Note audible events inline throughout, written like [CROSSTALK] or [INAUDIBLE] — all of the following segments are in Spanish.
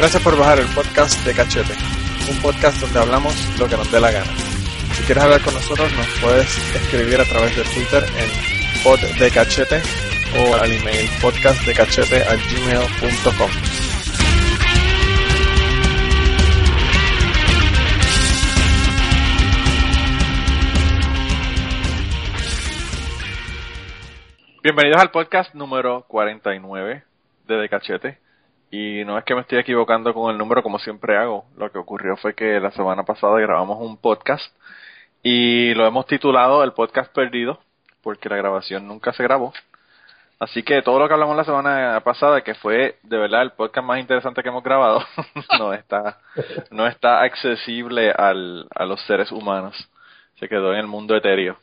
Gracias por bajar el podcast de Cachete, un podcast donde hablamos lo que nos dé la gana. Si quieres hablar con nosotros, nos puedes escribir a través de Twitter en pod de cachete o al email podcastdecachete@gmail.com. Bienvenidos al podcast número 49 de De Cachete. Y no es que me estoy equivocando con el número como siempre hago. Lo que ocurrió fue que la semana pasada grabamos un podcast y lo hemos titulado El podcast perdido porque la grabación nunca se grabó. Así que todo lo que hablamos la semana pasada, que fue de verdad el podcast más interesante que hemos grabado, [LAUGHS] no está no está accesible al, a los seres humanos. Se quedó en el mundo etéreo.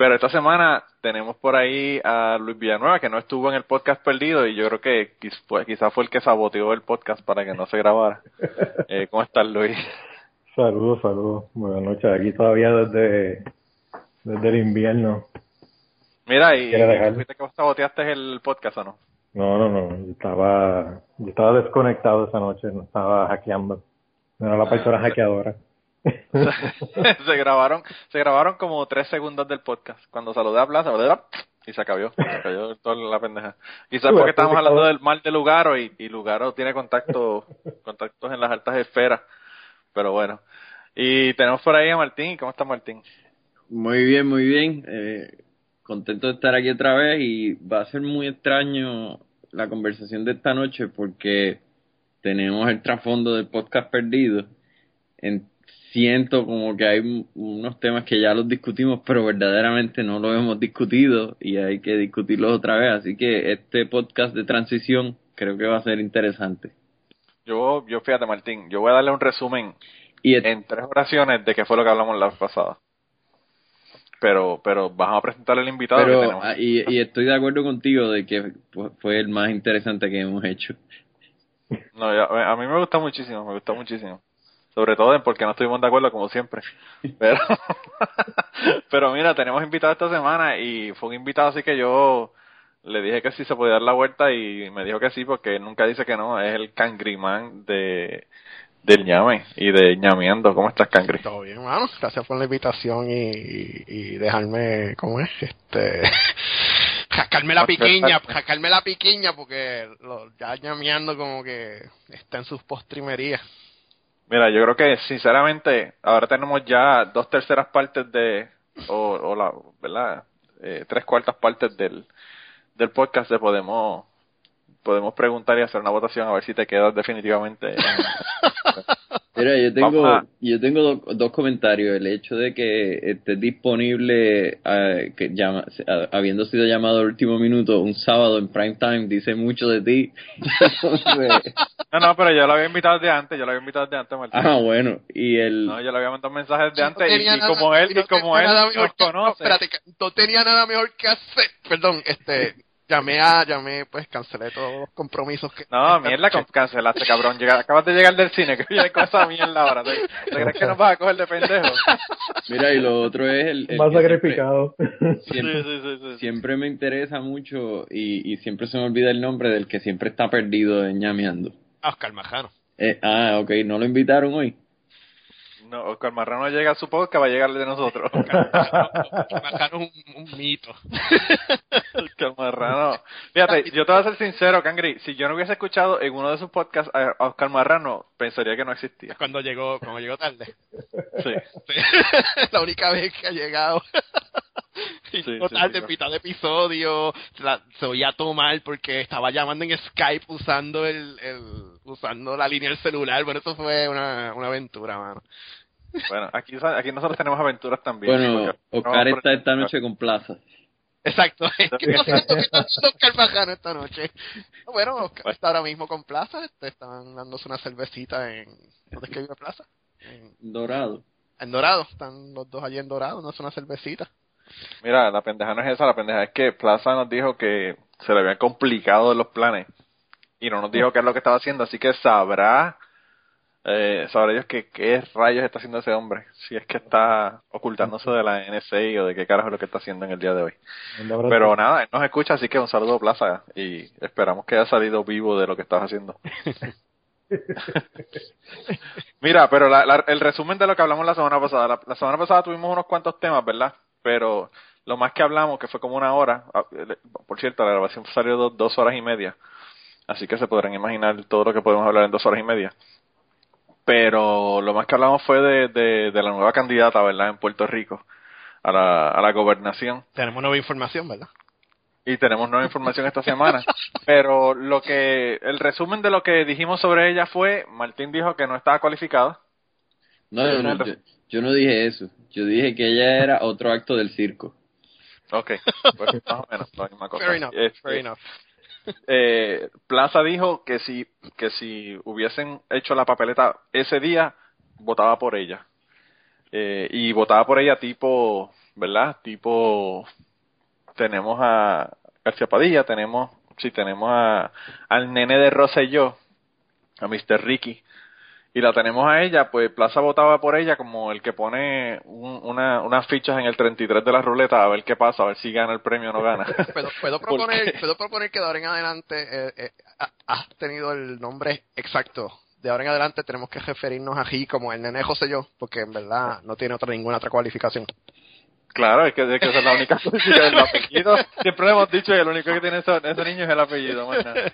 Pero esta semana tenemos por ahí a Luis Villanueva, que no estuvo en el podcast perdido, y yo creo que quizás fue el que saboteó el podcast para que no se grabara. [LAUGHS] Eh, ¿Cómo estás, Luis? Saludos, saludos. Buenas noches. Aquí todavía desde, desde el invierno. Mira, ¿y fuiste que saboteaste el podcast o no? No, no, no. Yo estaba, yo estaba desconectado esa noche, no estaba hackeando. No era la persona ah, hackeadora. [LAUGHS] se grabaron se grabaron como tres segundos del podcast. Cuando saludé a Plaza y se acabó. Se cayó toda la pendeja. Quizás porque estamos hablando del mal de Lugaro y, y Lugaro tiene contacto contactos en las altas esferas. Pero bueno. Y tenemos por ahí a Martín. ¿cómo está Martín? muy bien muy bien. Eh, contento de estar aquí otra vez. Y va a ser muy extraño la conversación de esta noche porque tenemos el trasfondo del podcast perdido. En, siento como que hay unos temas que ya los discutimos, pero verdaderamente no los hemos discutido y hay que discutirlos otra vez. Así que este podcast de transición creo que va a ser interesante. Yo, yo fíjate Martín, yo voy a darle un resumen y en tres oraciones de qué fue lo que hablamos la vez pasada. Pero, pero vamos a presentar el invitado que tenemos. Ah, y, y estoy de acuerdo contigo de que fue el más interesante que hemos hecho. No, a mí me gusta muchísimo, me gusta muchísimo sobre todo porque no estuvimos de acuerdo como siempre. Pero, [LAUGHS] pero mira, tenemos invitado esta semana y fue un invitado así que yo le dije que sí se podía dar la vuelta y me dijo que sí porque nunca dice que no, es el cangrimán de del ñame y de ñameando. ¿Cómo estás, Cangri? Todo bien, hermano. Gracias por la invitación y, y, dejarme, ¿cómo es? Este, [LAUGHS] jacarme la piquiña, jacarme la piquiña porque lo, ya ñameando como que está en sus postrimerías. Mira, yo creo que sinceramente ahora tenemos ya dos terceras partes de, o, la, ¿verdad? Eh, tres cuartas partes del, del podcast de podemos podemos preguntar y hacer una votación a ver si te quedas definitivamente. [LAUGHS] Mira, yo tengo, yo tengo dos comentarios. El hecho de que esté disponible, uh, que llama, habiendo sido llamado al último minuto un sábado en prime time, dice mucho de ti. [LAUGHS] no, no, pero yo lo había invitado de antes, yo lo había invitado de antes, Martín. Ah, bueno, y el... No, yo le había mandado mensajes de antes y, como él, y como él nos conoce. No, espérate, no tenía nada mejor que hacer. Perdón, este llamé a, llamé, pues cancelé todos los compromisos que... No, [LAUGHS] mierda, cancelaste, cabrón. acabas de llegar del cine, que viene con esa mierda ahora. ¿Te, crees que nos vas a coger de pendejo? Mira, y lo otro es el... Más sacrificado. Siempre, sí, sí, sí, siempre, me interesa mucho y, y siempre se me olvida el nombre del que siempre está perdido en llameando. Oscar Majano. Eh, ah, ok, ¿no lo invitaron hoy? No, Oscar Marrano llega a su podcast, va a llegarle de nosotros. [LAUGHS] Oscar Marrano es un, un, mito. [LAUGHS] Oscar Marrano. Fíjate, yo te voy a ser sincero, Cangri, si yo no hubiese escuchado en uno de sus podcasts a Oscar Marrano, pensaría que no existía. Cuando llegó, cuando llegó tarde. Sí. [LAUGHS] la única vez que ha llegado. Sí, total, sí, sí, mitad de episodio, la, se oía todo mal porque estaba llamando en Skype usando el, el usando la línea del celular. Bueno, eso fue una, una aventura, mano. Bueno, aquí, aquí nosotros tenemos aventuras también. Bueno, Oscar no, está esta noche con Plaza. Exacto. ¿Qué está Oscar Bajano esta noche? Bueno, Oscar está ahora mismo con Plaza. Este, están dándose una cervecita en... ¿Dónde es que vive Plaza? En, Dorado. en Dorado. Están los dos allí en Dorado, dándose una cervecita. Mira, la pendeja no es esa, la pendeja es que Plaza nos dijo que se le habían complicado los planes y no nos dijo qué es lo que estaba haciendo, así que sabrá, eh, sabrá Dios que qué rayos está haciendo ese hombre, si es que está ocultándose de la NSA o de qué carajo es lo que está haciendo en el día de hoy. Pero nada, él nos escucha, así que un saludo Plaza y esperamos que haya salido vivo de lo que estás haciendo. [LAUGHS] Mira, pero la- la- el resumen de lo que hablamos la semana pasada, la, la semana pasada tuvimos unos cuantos temas, ¿verdad? Pero lo más que hablamos, que fue como una hora, ah, por cierto, la grabación salió dos, dos horas y media, así que se podrán imaginar todo lo que podemos hablar en dos horas y media. Pero lo más que hablamos fue de, de, de la nueva candidata, ¿verdad? En Puerto Rico a la, a la gobernación Tenemos nueva información, ¿verdad? y tenemos nueva información esta semana. [LAUGHS] Pero lo que, el resumen de lo que dijimos sobre ella fue, Martín dijo que no estaba cualificada. No, yo no, yo, yo no dije eso. Yo dije que ella era otro acto del circo. Ok, pues más o menos la misma cosa. Fair enough, Este, fair enough. Eh, Plaza dijo que si, que si hubiesen hecho la papeleta ese día, votaba por ella. Eh, y votaba por ella tipo, ¿verdad? Tipo, tenemos a García Padilla, tenemos, sí, tenemos a, al nene de Rosselló, a Mr. Ricky, y la tenemos a ella, pues Plaza votaba por ella como el que pone un- una, unas fichas en el 33 de la ruleta a ver qué pasa, a ver si gana el premio o no gana. [LAUGHS] ¿Puedo, puedo ¿Por proponer, puedo proponer que de ahora en adelante eh, eh, ha- has tenido el nombre exacto. De ahora en adelante tenemos que referirnos aquí como el nene José yo, porque en verdad no tiene otra ninguna otra cualificación. Claro, es que, es que esa es la única [LAUGHS] el apellido. Siempre lo hemos dicho que lo único que tiene ese, ese niño es el apellido, más nada.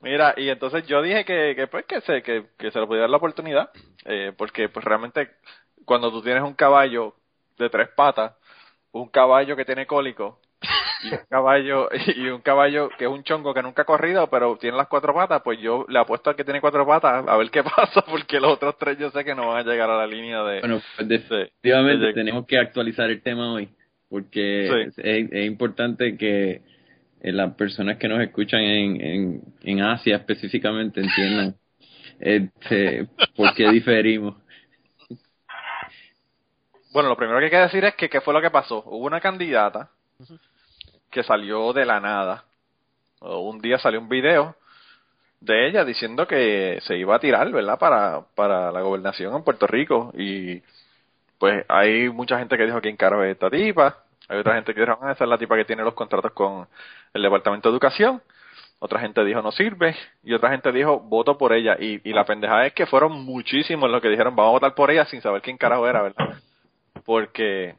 Mira, y entonces yo dije que, que pues que se, que, que se le podía dar la oportunidad, eh, porque pues realmente cuando tú tienes un caballo de tres patas, un caballo que tiene cólico y un caballo [LAUGHS] y un caballo que es un chongo que nunca ha corrido pero tiene las cuatro patas, pues yo le apuesto al que tiene cuatro patas a ver qué [LAUGHS] pasa, porque los otros tres yo sé que no van a llegar a la línea de... Bueno, pues de- definitivamente de- tenemos que actualizar el tema hoy, porque Sí. es, es importante que eh, las personas que nos escuchan en, en, en Asia específicamente entiendan [LAUGHS] este, por qué diferimos. Bueno, lo primero que hay que decir es que qué fue lo que pasó. Hubo una candidata que salió de la nada. Un día salió un video de ella diciendo que se iba a tirar, ¿verdad? Para, para la gobernación en Puerto Rico. Y pues hay mucha gente que dijo quién carajo es esta tipa. Hay otra gente que dijo, ah, esa es la tipa que tiene los contratos con el Departamento de Educación. Otra gente dijo, no sirve. Y otra gente dijo, voto por ella. Y, y la pendejada es que fueron muchísimos los que dijeron, vamos a votar por ella sin saber quién carajo era, ¿verdad? porque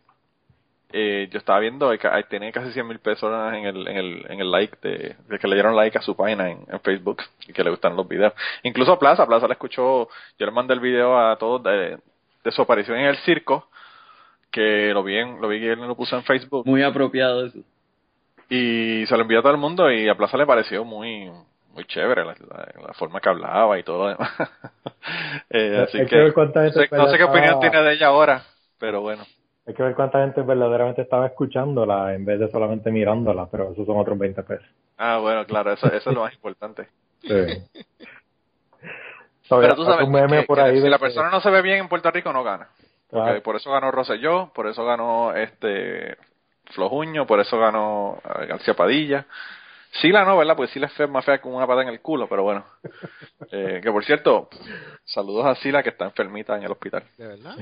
eh, yo estaba viendo tiene casi 100 mil personas en el, en el, en el like de, de que le dieron like a su página en, en Facebook y que le gustan los videos. Incluso Plaza, Plaza le escuchó, yo le mandé el video a todos de, de su aparición en el circo, que lo vi, en, lo vi que él lo puso en Facebook Muy apropiado eso. y se lo envió a todo el mundo y a Plaza le pareció muy muy chévere la, la- la forma que hablaba y todo lo demás. [LAUGHS] Eh, así que, no sé, no sé qué opinión tiene de ella ahora, pero bueno. Hay que ver cuánta gente verdaderamente estaba escuchándola en vez de solamente mirándola, pero esos son otros 20 pesos. Ah, bueno, claro, eso, eso es lo más importante. [LAUGHS] Sí. Pero tú sabes un meme que, por que ahí si de la que- persona no se ve bien en Puerto Rico, no gana. Claro. Por eso ganó Rosselló, por eso ganó este Flojuño, por eso ganó eh, García Padilla. Sila no, ¿verdad? Pues Sila es fea- más fea como una pata en el culo, pero bueno. [LAUGHS] Eh, que por cierto, saludos a Sila que está enfermita en el hospital. ¿De verdad?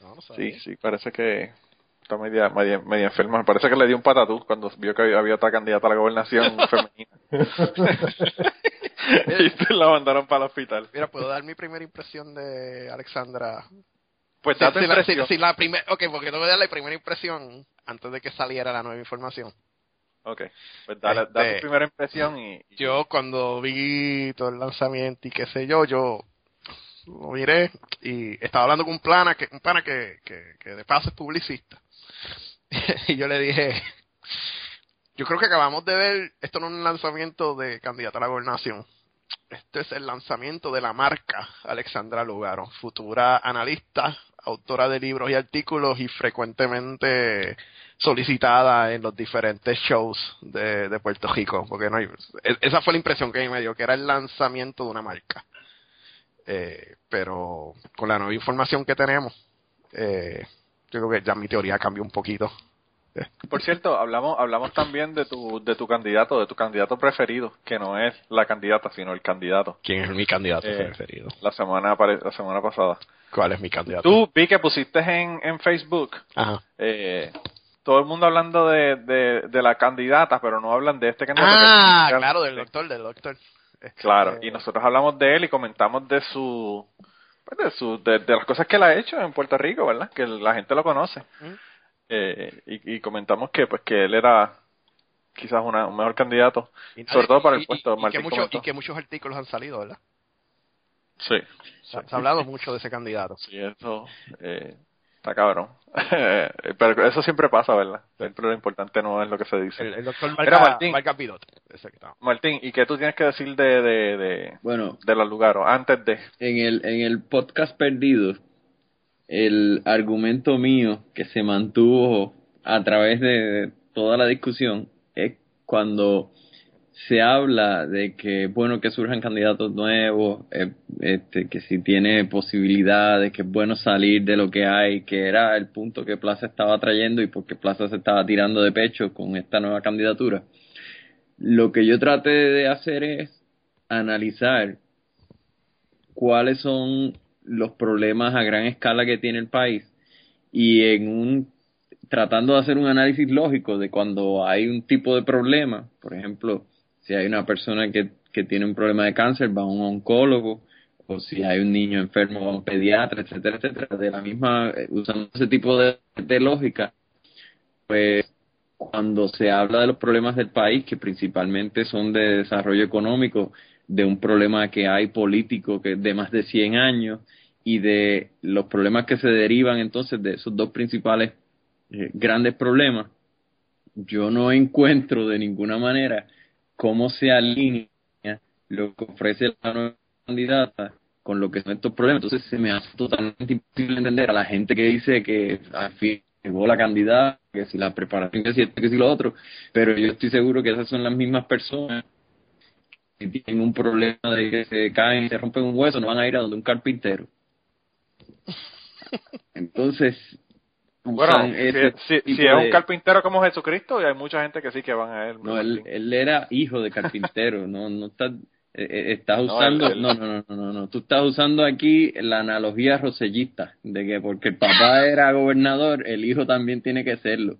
No, no Sí, sí, parece que está media, media, media enferma. Me parece que le dio un patatús cuando vio que había, había otra candidata a la gobernación [LAUGHS] femenina. [LAUGHS] y la mandaron para el hospital. Mira, ¿puedo dar mi primera impresión de Alexandra? Pues Si, da tu si la, si- impresión. si la primer, ok, porque tengo que dar la primera impresión antes de que saliera la nueva información. Ok, pues dale, da Este, tu primera impresión y... y- Yo cuando vi todo el lanzamiento y qué sé yo, yo lo miré y estaba hablando con un plana que, un pana que, que, que de paso es publicista. [LAUGHS] y yo le dije, yo creo que acabamos de ver, esto no es un lanzamiento de candidato a la gobernación, este es el lanzamiento de la marca Alexandra Lugaro, futura analista, autora de libros y artículos y frecuentemente solicitada en los diferentes shows de, de Puerto Rico, porque no hay, e, esa fue la impresión que me dio, que era el lanzamiento de una marca. Eh, pero con la nueva información que tenemos, eh, yo creo que ya mi teoría cambió un poquito. Por cierto, hablamos hablamos también de tu de tu candidato, de tu candidato preferido, que no es la candidata, sino el candidato. ¿Quién es mi candidato Eh, preferido? La semana la semana pasada. ¿Cuál es mi candidato? Tú vi que pusiste en, en Facebook Ajá. eh, todo el mundo hablando de, de, de la candidata, pero no hablan de este candidato. Ah, que- claro, del doctor, del doctor. Este, Claro, y nosotros hablamos de él y comentamos de su pues, de su de, de las cosas que él ha hecho en Puerto Rico, ¿verdad? Que la gente lo conoce. Mm. Eh, y, y comentamos que pues que él era quizás una, un mejor candidato, y- sobre todo para el y- puesto. y, que comentó. y que muchos artículos han salido, ¿verdad? Sí, Se ha- se ha hablado mucho de ese candidato. sí, eso eh, está cabrón. [LAUGHS] pero eso siempre pasa, ¿verdad? Siempre lo importante no es lo que se dice. El, el doctor Marca, Martín. Marca estaba. Martín, ¿y qué tú tienes que decir de, de, de, Bueno, de los lugares antes de? en el, en el podcast perdido, el argumento mío que se mantuvo a través de toda la discusión es cuando se habla de que bueno que surjan candidatos nuevos, eh, este, que si tiene posibilidades, que es bueno salir de lo que hay, que era el punto que Plaza estaba trayendo y porque Plaza se estaba tirando de pecho con esta nueva candidatura. Lo que yo traté de hacer es analizar cuáles son los problemas a gran escala que tiene el país y en un tratando de hacer un análisis lógico de cuando hay un tipo de problema, por ejemplo, si hay una persona que, que tiene un problema de cáncer, va a un oncólogo, o si hay un niño enfermo, va a un pediatra, etcétera, etcétera, de la misma, eh, usando ese tipo de, lógica, pues cuando se habla de los problemas del país, que principalmente son de desarrollo económico, de un problema que hay político que es de más de 100 años y de los problemas que se derivan entonces de esos dos principales eh, grandes problemas, yo no encuentro de ninguna manera cómo se alinea lo que ofrece la nueva candidata con lo que son estos problemas. Entonces se me hace totalmente imposible entender a la gente que dice que al fin llegó la candidata, que si la preparación, que si esto, que si lo otro, pero yo estoy seguro que esas son las mismas personas que tienen un problema de que se caen y se rompen un hueso, no van a ir a donde un carpintero. [LAUGHS] Entonces, Bueno, si, ese si- tipo si es un carpintero como Jesucristo, y hay mucha gente que sí que van a él. No, él, él era hijo de carpintero, [LAUGHS] no, no estás, eh, eh, estás No, usando, él- él- no, no, no, no, no, no, tú estás usando aquí la analogía rosellista, de que porque el papá [LAUGHS] era gobernador, el hijo también tiene que serlo.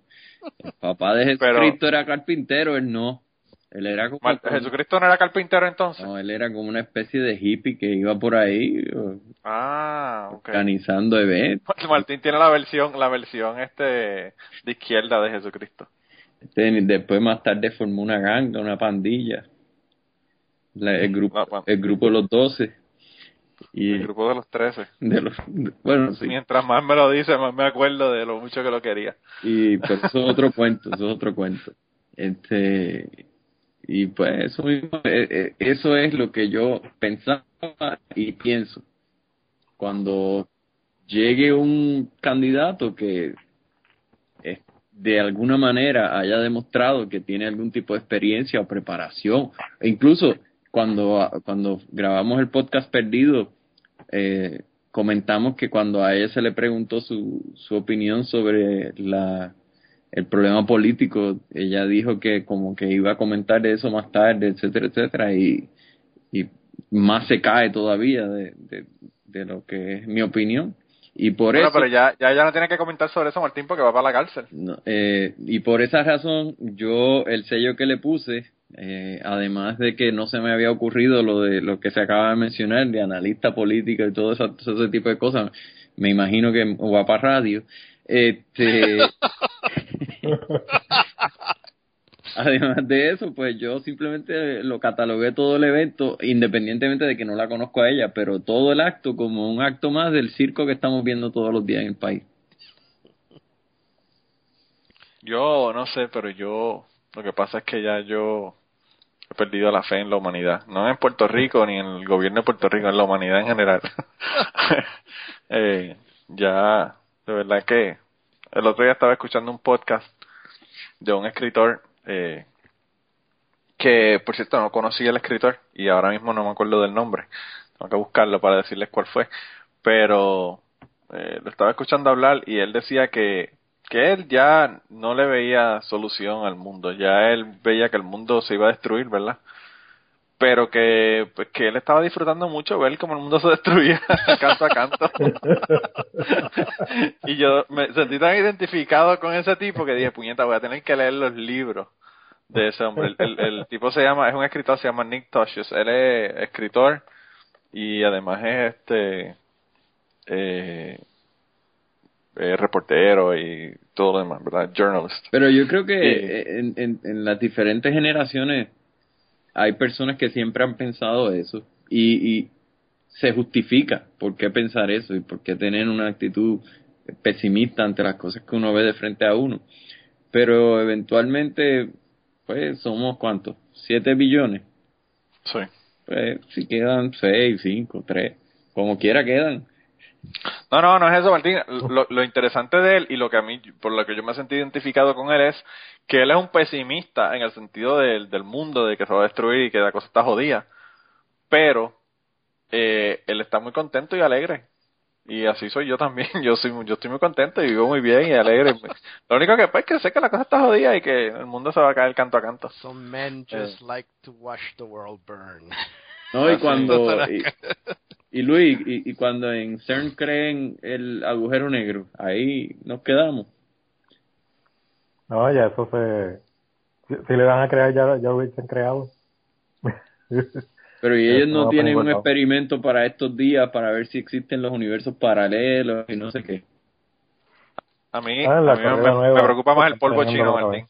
El papá de Pero- Jesucristo era carpintero, él no. Él era como, Mar- Jesucristo no era carpintero entonces. no, él era como una especie de hippie que iba por ahí Ah, organizando eventos. Martín tiene la versión, la versión este de izquierda de Jesucristo. Este, después más tarde formó una ganga, una pandilla. La- el grupo, Ah, el grupo de los doce. Y El grupo de los trece. de los, bueno, sí. Mientras más me lo dice, más me acuerdo de lo mucho que lo quería. Y pues eso es otro cuento, eso es otro cuento. Este, y pues eso mismo, eh, eh, eso es lo que yo pensaba y pienso. Cuando llegue un candidato que eh, de alguna manera haya demostrado que tiene algún tipo de experiencia o preparación, e incluso cuando, cuando grabamos el podcast perdido, eh, comentamos que cuando a ella se le preguntó su, su opinión sobre la el problema político, ella dijo que como que iba a comentar eso más tarde, etcétera, etcétera, y, y más se cae todavía de, de, de lo que es mi opinión. Y por Bueno, eso, pero ya, ya, ya no tiene que comentar sobre eso, Martín, porque va para la cárcel. no, eh, y por esa razón, yo el sello que le puse, eh, además de que no se me había ocurrido lo de lo que se acaba de mencionar, de analista político y todo eso, todo ese tipo de cosas, me imagino que va para radio. Este, [LAUGHS] además de eso, pues yo simplemente lo catalogué todo el evento, independientemente de que no la conozco a ella, pero todo el acto como un acto más del circo que estamos viendo todos los días en el país. Yo no sé, pero yo lo que pasa es que ya yo he perdido la fe en la humanidad. No en Puerto Rico ni en el gobierno de Puerto Rico, en la humanidad en general. [LAUGHS] eh, ya, de verdad que el otro día estaba escuchando un podcast de un escritor eh, que, por cierto, no conocía el escritor y ahora mismo no me acuerdo del nombre. Tengo que buscarlo para decirles cuál fue. Pero eh, lo estaba escuchando hablar y él decía que que él ya no le veía solución al mundo, ya él veía que el mundo se iba a destruir, ¿verdad? Pero que, pues, que él estaba disfrutando mucho ver cómo el mundo se destruía [LAUGHS] canto a canto. [LAUGHS] y yo me sentí tan identificado con ese tipo que dije, puñeta, voy a tener que leer los libros de ese hombre. El, el, tipo se llama, es un escritor, se llama Nick Tosches. Él es escritor y además es este eh, eh, reportero y todo lo demás, ¿verdad? Journalist. Pero yo creo que en, en, en, las diferentes generaciones hay personas que siempre han pensado eso y, y se justifica por qué pensar eso y por qué tener una actitud pesimista ante las cosas que uno ve de frente a uno. Pero eventualmente, pues somos cuántos? ¿Siete billones? Sí. Pues si quedan seis, cinco, tres, como quiera quedan. No, no, no es eso, Martín. Lo, lo, interesante de él y lo que a mí, por lo que yo me sentí identificado con él es que él es un pesimista en el sentido del, del mundo, de que se va a destruir y que la cosa está jodida. Pero eh, él está muy contento y alegre. Y así soy yo también. [LAUGHS] Yo soy, yo estoy muy contento y vivo muy bien y alegre. [LAUGHS] Lo único que pues que sé que la cosa está jodida y que el mundo se va a caer canto a canto. Some men just eh. like to watch the world burn. No, y [LAUGHS] cuando y, y Luis, y, y, cuando en CERN creen el agujero negro, ahí nos quedamos. No, ya eso se... Si, si le van a crear, ya, ya lo hubiesen creado. [LAUGHS] Pero y ellos no, no tienen un experimento para estos días para ver si existen los universos paralelos y no sé qué. A mí, ah, a mí me, me, preocupa más el polvo chino, Martín.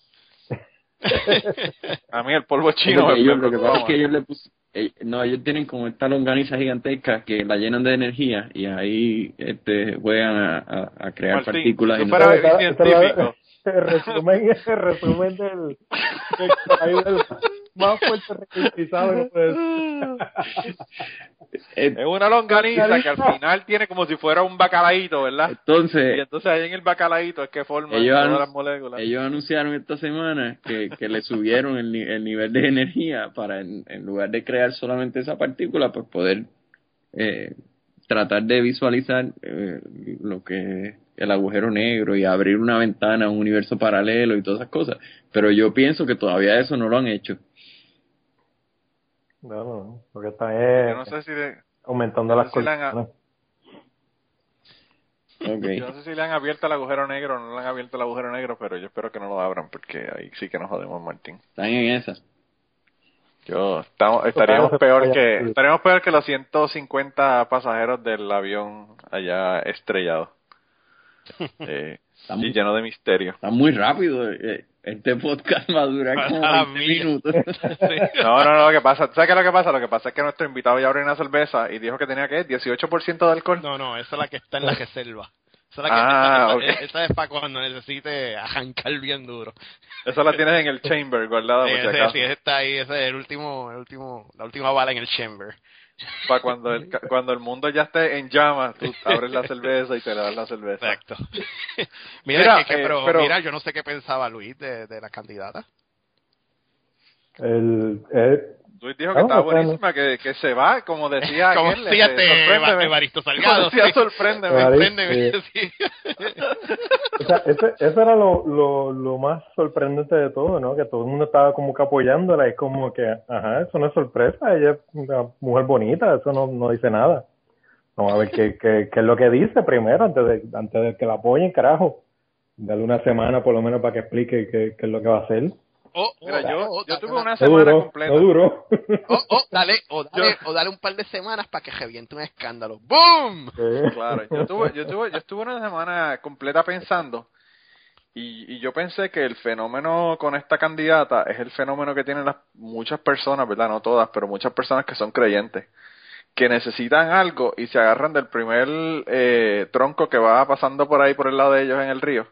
[LAUGHS] a mí el polvo chino me, ellos, Lo que pasa es que ellos le pusieron no, ellos tienen como esta longaniza gigantesca que la llenan de energía y ahí este, juegan a, a, a crear Martín, partículas. Y no... científico. [LAUGHS] El resumen, el resumen del, del, del más fuerte requisitado pues. es una longaniza que al final tiene como si fuera un bacalaíto, ¿verdad? Entonces, y entonces ahí en el bacalaíto es que forman ellos todas las moléculas. Ellos anunciaron esta semana que, que le subieron el, el nivel de energía para en, en lugar de crear solamente esa partícula, pues poder eh, tratar de visualizar eh, lo que el agujero negro y abrir una ventana a un universo paralelo y todas esas cosas. Pero yo pienso que todavía eso no lo han hecho. No, no, lo que está es yo no sé si de, aumentando las si cosas. Okay. Yo no sé si le han abierto el agujero negro o no le han abierto el agujero negro, pero yo espero que no lo abran porque ahí sí que nos jodemos, Martín. Están en esa. Yo estamos, estaríamos peor que estaríamos peor que los 150 pasajeros del avión allá estrellado. [LAUGHS] Eh, y lleno de misterio. Está muy rápido. Eh, este podcast va a durar como 20 minutos. [LAUGHS] No, no, no, lo que pasa, ¿sabes qué es lo que pasa? Lo que pasa es que nuestro invitado ya abrió una cerveza y dijo que tenía que 18% de alcohol. No, no, esa es la que está en la reserva. Esa es, la que Ah, esa, esa- esa es para cuando necesite arrancar bien duro. Eso la tienes en el chamber guardado Sí, ese, sí, está ahí, ese es el último, el último, la última bala en el chamber. Para cuando el, cuando el mundo ya esté en llamas, tú abres la cerveza y te le das la cerveza. Exacto. [LAUGHS] mira, Mira, que- que- eh, pero, pero- mira, yo no sé qué pensaba Luis de, de la candidata. El, el, Luis dijo que No, estaba buenísima, que, que se va, como decía [LAUGHS] Como aquel, decía este. Evaristo Como Salgado. [LAUGHS] decía, sí. sorpréndeme. Sorpréndeme, [LAUGHS] sí. o sea, ese, eso era lo, lo, lo más sorprendente de todo, ¿no? Que todo el mundo estaba como que apoyándola y como que, ajá, eso no es sorpresa, ella es una mujer bonita, eso no, no dice nada. Vamos a ver qué, qué, qué es lo que dice primero antes de, antes de que la apoyen, carajo. Dale una semana por lo menos para que explique qué, qué es lo que va a hacer. Oh, Mira, oh, yo, oh, yo tuve una semana duró, completa. no duró. Oh, oh, dale, o [LAUGHS] dale, o dale un par de semanas para que reviente un escándalo. ¡Boom! Claro, yo tuve, yo tuve, yo estuve una semana completa pensando Y, y yo pensé que el fenómeno con esta candidata es el fenómeno que tienen las muchas personas, ¿verdad? No todas, pero muchas personas que son creyentes, que necesitan algo y se agarran del primer eh, tronco que va pasando por ahí por el lado de ellos en el río.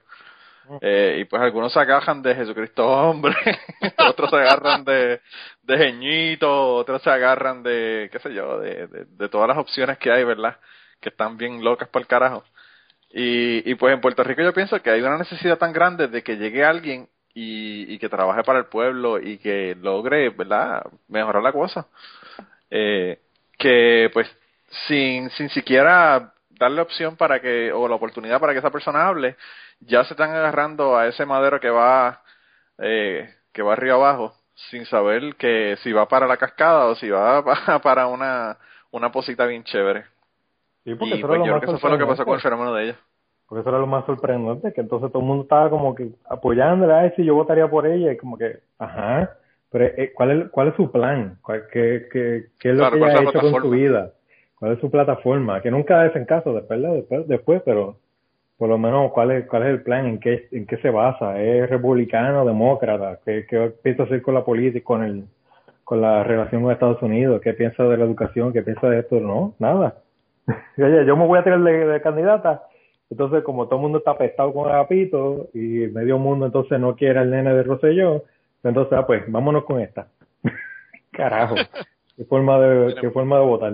Eh, y pues algunos se agarran de Jesucristo hombre, [LAUGHS] otros se agarran de, de Jeñito, otros se agarran de, qué sé yo, de, de, todas las opciones que hay, ¿verdad? Que están bien locas para el carajo. Y, y pues en Puerto Rico yo pienso que hay una necesidad tan grande de que llegue alguien y, y que trabaje para el pueblo y que logre, ¿verdad?, mejorar la cosa. Eh, que pues sin, sin siquiera darle opción para que, o la oportunidad para que esa persona hable, ya se están agarrando a ese madero que va, eh, que va arriba abajo, sin saber que si va para la cascada o si va [LAUGHS] para una, una posita bien chévere. Sí, porque y eso, pues yo creo que eso fue lo que pasó con el fenómeno de ella. Porque eso era lo más sorprendente, que entonces todo el mundo estaba como que apoyándola, ay, sí, yo votaría por ella, y como que, ajá, pero eh, ¿cuál es, cuál es su plan? ¿Cuál, qué, qué, ¿Qué es lo Claro, que ¿cuál ella ha hecho con su vida? ¿Cuál es su plataforma? Que nunca hacen caso después, después, después, pero por lo menos, ¿cuál es, cuál es el plan? ¿En qué, en qué se basa? ¿Es republicano, demócrata? ¿Qué, qué piensa hacer con la política, con el, con la relación con Estados Unidos? ¿Qué piensa de la educación? ¿Qué piensa de esto? No, nada. [LAUGHS] Oye, yo me voy a tirar de, de candidata. Entonces, como todo el mundo está apestado con Agapito y medio mundo entonces no quiere al nene de Rosselló, entonces, ah, pues, vámonos con esta. [LAUGHS] Carajo. [LAUGHS] Qué forma de, qué forma de votar.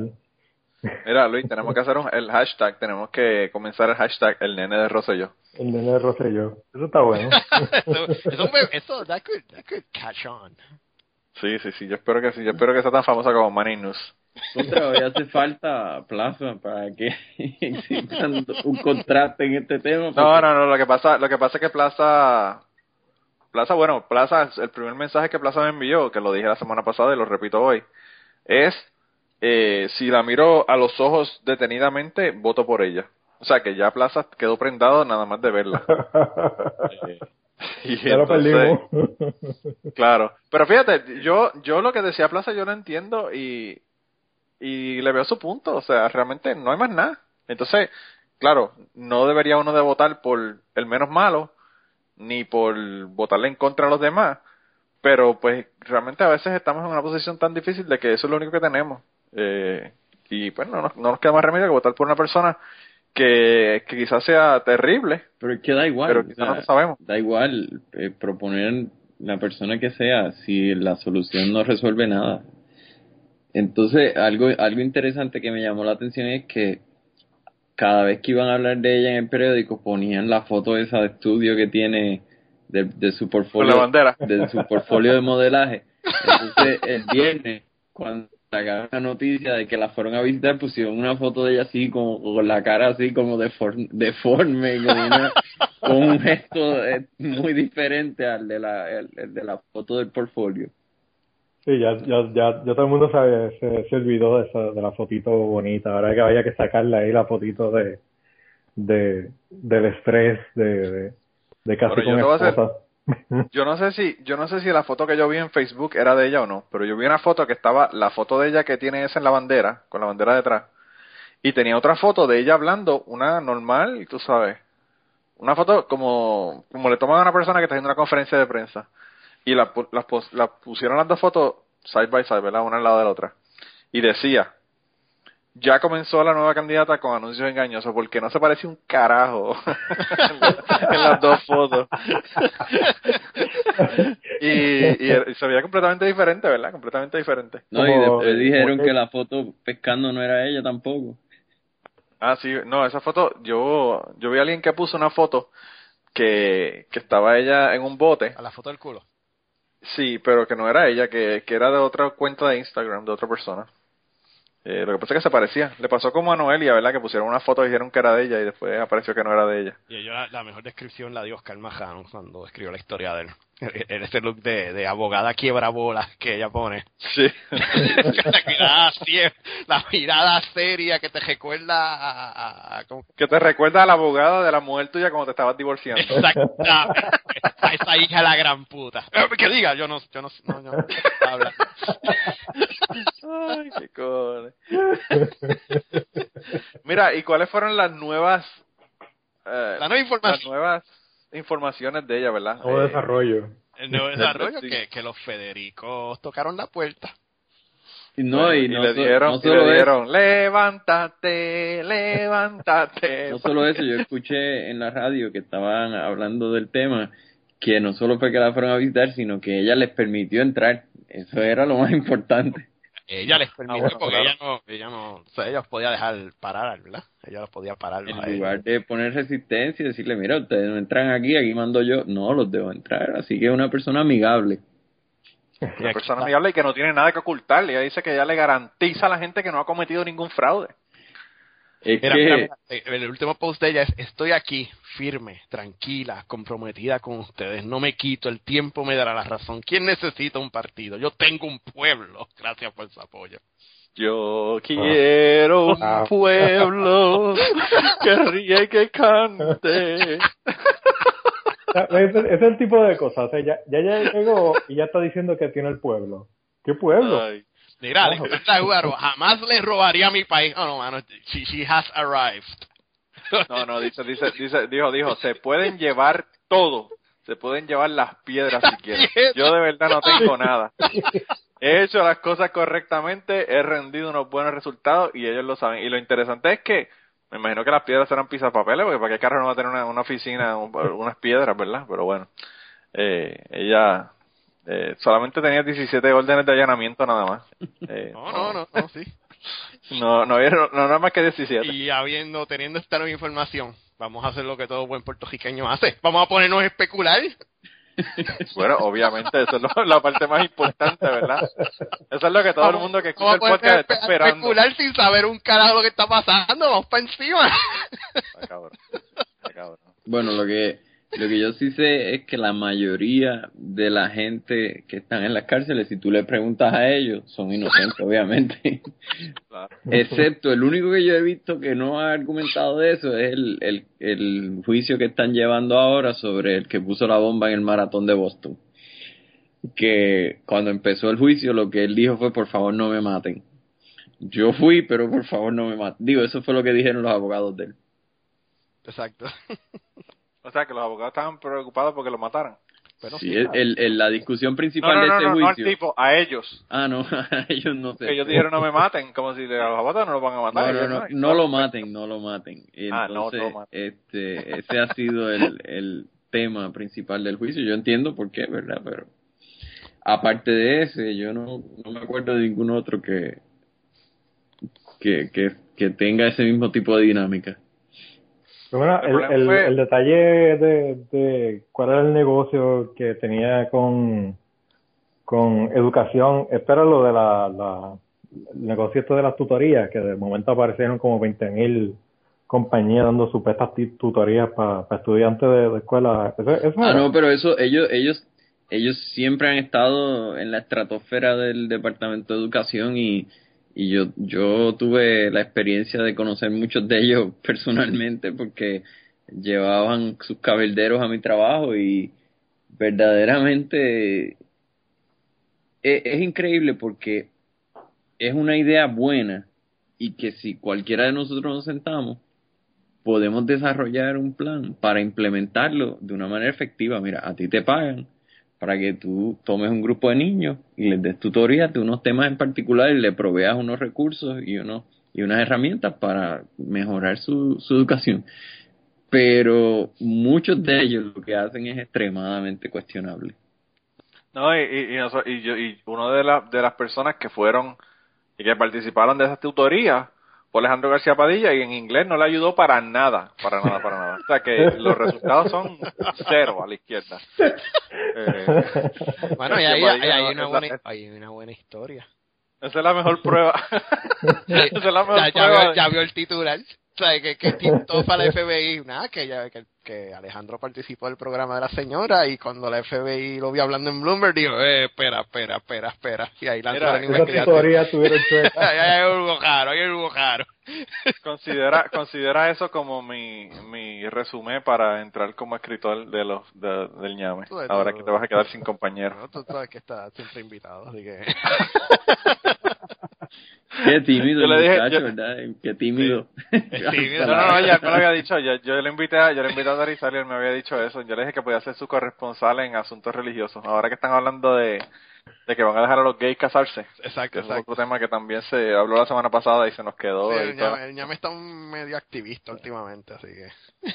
Mira, Luis, tenemos que hacer un, el hashtag, tenemos que comenzar el hashtag el nene de Rosselló. El nene de Rosselló. Eso está bueno. [LAUGHS] eso, eso, that could, that could catch on. Sí, sí, sí, yo espero que sí, yo espero que sea tan famosa como Manny News. Contra, hoy hace falta plaza para que [LAUGHS] exista un contraste en este tema. No, no, no, lo que pasa, lo que pasa es que Plaza, Plaza, bueno, Plaza, el primer mensaje que Plaza me envió, que lo dije la semana pasada y lo repito hoy, es, eh, si la miro a los ojos detenidamente, voto por ella. O sea, que ya Plaza quedó prendado nada más de verla. Eh, [LAUGHS] y ya lo entonces- perdimos. Claro, pero fíjate, yo yo lo que decía Plaza yo lo entiendo y y le veo su punto, o sea, realmente no hay más nada. Entonces, claro, no debería uno de votar por el menos malo ni por votarle en contra a los demás, pero pues realmente a veces estamos en una posición tan difícil de que eso es lo único que tenemos. Eh, y pues no nos, no nos queda más remedio que votar por una persona que, que quizás sea terrible, Pero es que da igual. pero o quizás sea, no lo sabemos. Da igual eh, proponer la persona que sea si la solución no resuelve nada. Entonces, algo, algo interesante que me llamó la atención es que cada vez que iban a hablar de ella en el periódico ponían la foto esa de estudio que tiene de, de su la portfolio bandera. de su portfolio de modelaje. Entonces, el viernes, cuando sacaron la noticia de que la fueron a visitar, pusieron una foto de ella así, como con la cara así como deforme, deforme con, una- con un gesto eh, muy diferente al de la, el- el de la foto del portfolio. Sí, ya, ya, ya, ya todo el mundo sabe, se, se olvidó de, esa, de la fotito bonita. Ahora que había que sacarle ahí la fotito de, de, del estrés, de, de, de casi Pero yo con te voy a hacer- esposa. [LAUGHS] Yo no sé si, yo no sé si la foto que yo vi en Facebook era de ella o no, pero yo vi una foto que estaba, la foto de ella que tiene esa en la bandera, con la bandera detrás, y tenía otra foto de ella hablando, una normal, tú sabes, una foto como, como le toman a una persona que está haciendo una conferencia de prensa, y la, pos- la pusieron las dos fotos side by side, ¿verdad? Una al lado de la otra, y decía, ya comenzó la nueva candidata con anuncios engañosos porque no se parece un carajo en, la- [LAUGHS] en las dos fotos. y, y, y [LAUGHS] se veía completamente diferente, ¿verdad? Completamente diferente. No, y después dijeron como que que- la foto pescando no era ella tampoco. Ah, sí, no, esa foto, yo yo vi a alguien que puso una foto que, que estaba ella en un bote, A la foto del culo. sí, pero que no era ella, que, que era de otra cuenta de Instagram, de otra persona. Eh, lo que pasa es que se parecía. Le pasó como a Noelia, ¿verdad? Que pusieron una foto y dijeron que era de ella y después apareció que no era de ella. Y yo la, la mejor descripción la dio Oscar Majano cuando escribió la historia de él. [LAUGHS] En ese look de, de abogada quiebra bolas que ella pone. Sí. [LAUGHS] la, mirada la mirada seria que te recuerda a... a- a- ¿cómo? que te recuerda a la abogada de la mujer tuya cuando te estabas divorciando. Exactamente. A esa hija de la gran puta. Eh, Que diga, yo no, yo no, no, yo no habla. Ay, qué. Mira, ¿y cuáles fueron las nuevas... eh, La nueva las información. nuevas informaciones de ella, ¿verdad? Nuevo Eh, desarrollo. El nuevo desarrollo Sí. que, que los Federicos tocaron la puerta. Y no, y, no, le so- dieron, no y solo le eso, dieron, levántate, levántate. [LAUGHS] no solo eso, yo escuché en la radio que estaban hablando del tema, que no solo fue que la fueron a visitar, sino que ella les permitió entrar. Eso era lo más [LAUGHS] importante. Ella les permitió, bueno, porque claro. ella no, ella no, o sea, ella los podía dejar parar, ¿verdad? Ella los podía parar. En lugar de poner resistencia y decirle, mira, ustedes no entran aquí, aquí mando yo. No, los debo entrar. Así que es una persona amigable. Una persona amigable y que no tiene nada que ocultar. Ella dice que ella le garantiza a la gente que no ha cometido ningún fraude. Es Mira, que mira, mira, el último post de ella es, estoy aquí, firme, tranquila, comprometida con ustedes, no me quito, el tiempo me dará la razón. ¿Quién necesita un partido? Yo tengo un pueblo, [LAUGHS] gracias por su apoyo. Yo quiero un Ah. pueblo [LAUGHS] que ríe y que cante. [LAUGHS] Ese, es el tipo de cosas. O sea, ya, ya, ya llegó y ya está diciendo que tiene el pueblo. ¿Qué pueblo? Ay, Mira, Guaro, jamás le robaría a mi país. Oh, no, mano, she, she has arrived. No, no, dice, dice, dice, dijo, dijo, se pueden llevar todo. Se pueden llevar las piedras si quieren. [LAUGHS] Yo de verdad no tengo nada. He hecho las cosas correctamente, he rendido unos buenos resultados y ellos lo saben. Y lo interesante es que me imagino que las piedras serán papeles, porque para qué carro no va a tener una, una oficina, un- unas piedras, ¿verdad? Pero bueno, eh, ella eh, solamente tenía 17 órdenes de allanamiento nada más. [LAUGHS] Eh, No, no, no, no, sí. [LAUGHS] No, no, no, no nada más que 17. Y habiendo, teniendo esta nueva información, vamos a hacer lo que todo buen puertorriqueño hace. Vamos a ponernos a especular. [LAUGHS] Bueno, obviamente, eso es lo- la parte más importante, ¿verdad? Eso es lo que todo el mundo que escucha el podcast está a esperando. especular sin saber un carajo lo que está pasando. Vamos para encima. Está cabrón, está cabrón. Bueno, lo que lo que yo sí sé es que la mayoría de la gente que están en las cárceles, si tú le preguntas a ellos, son inocentes, [LAUGHS] obviamente. Excepto el único que yo he visto que no ha argumentado de eso es el, el, el juicio que están llevando ahora sobre el que puso la bomba en el maratón de Boston. Que cuando empezó el juicio lo que él dijo fue por favor no me maten. Yo fui, pero por favor no me maten. Digo, eso fue lo que dijeron los abogados de él. Exacto. [LAUGHS] O sea, que los abogados estaban preocupados porque lo mataran. Pero Sí, sí, el, el- el- la discusión No, principal no, de no, este no, no al juicio. tipo, a ellos. Ah, no, [LAUGHS] a ellos no sé. Que ellos dijeron no me maten, como si a los abogados no lo van a No, matar. no, no, no lo maten, no lo maten. Ah, no, no lo maten. este, ese ha sido el, el tema principal del juicio. Yo entiendo por qué, ¿verdad? Pero aparte de ese, yo no, no me acuerdo de ningún otro que, que, que, que tenga ese mismo tipo de dinámica. Bueno, El el, problema el, fue- el detalle de, de cuál era el negocio que tenía con, con educación, esto era lo de la, la el negocio esto de las tutorías, que de momento aparecieron como 20.000 compañías dando supuestas tutorías para estudiantes de, de escuela. Eso, eso Ah, no, pero eso, ellos, ellos, ellos siempre han estado en la estratosfera del Departamento de Educación y, y yo, yo tuve la experiencia de conocer muchos de ellos [LAUGHS] personalmente porque llevaban sus cabilderos a mi trabajo y verdaderamente es, es increíble porque es una idea buena y que si cualquiera de nosotros nos sentamos podemos desarrollar un plan para implementarlo de una manera efectiva. Mira, a ti te pagan para que tú tomes un grupo de niños y les des tutorías de unos temas en particular y le proveas unos recursos y unos y unas herramientas para mejorar su, su educación. Pero muchos de ellos lo que hacen es extremadamente cuestionable. No, y, y, y, y yo, y uno de, la- de las personas que fueron y que participaron de esas tutorías Alejandro García Padilla y en inglés no le ayudó para nada, para nada, para nada. O sea que los resultados son cero a la izquierda. Eh, Bueno, y ahí, hay, una buena, hay una buena historia. Esa es la mejor prueba. [LAUGHS] esa es la mejor ya, vio, de- ya vio el titular. O sea, que, que [LAUGHS] para la FBI, nada, que, ya, que, que Alejandro participó del programa de la señora y cuando la FBI lo vio hablando en Bloomberg, dijo, eh, espera, espera, espera, espera. Y ahí la investigación. tuvieron [LAUGHS] ay, hay algo caro, hay algo caro. Considera, considera eso como mi, mi resumen para entrar como escritor de los de- del ñame. Ahora que te vas a quedar sin compañero. Bueno, tú sabes que está siempre invitado, así que... Qué tímido, Yo le dije- muchacho, yo- ¿verdad? Qué tímido. tímido. [LAUGHS] No, no, no, ya me lo había dicho. Yo, yo le invité a, yo le invité a Darizal y él me había dicho eso. Yo le dije que podía ser su corresponsal en asuntos religiosos. Ahora que están hablando de, de que van a dejar a los gays casarse. Que Exacto, es exacto. otro tema que también se habló la semana pasada y se nos quedó. Sí, y el, todo. ñame, el ñame está un medio activista últimamente, así que. [LAUGHS]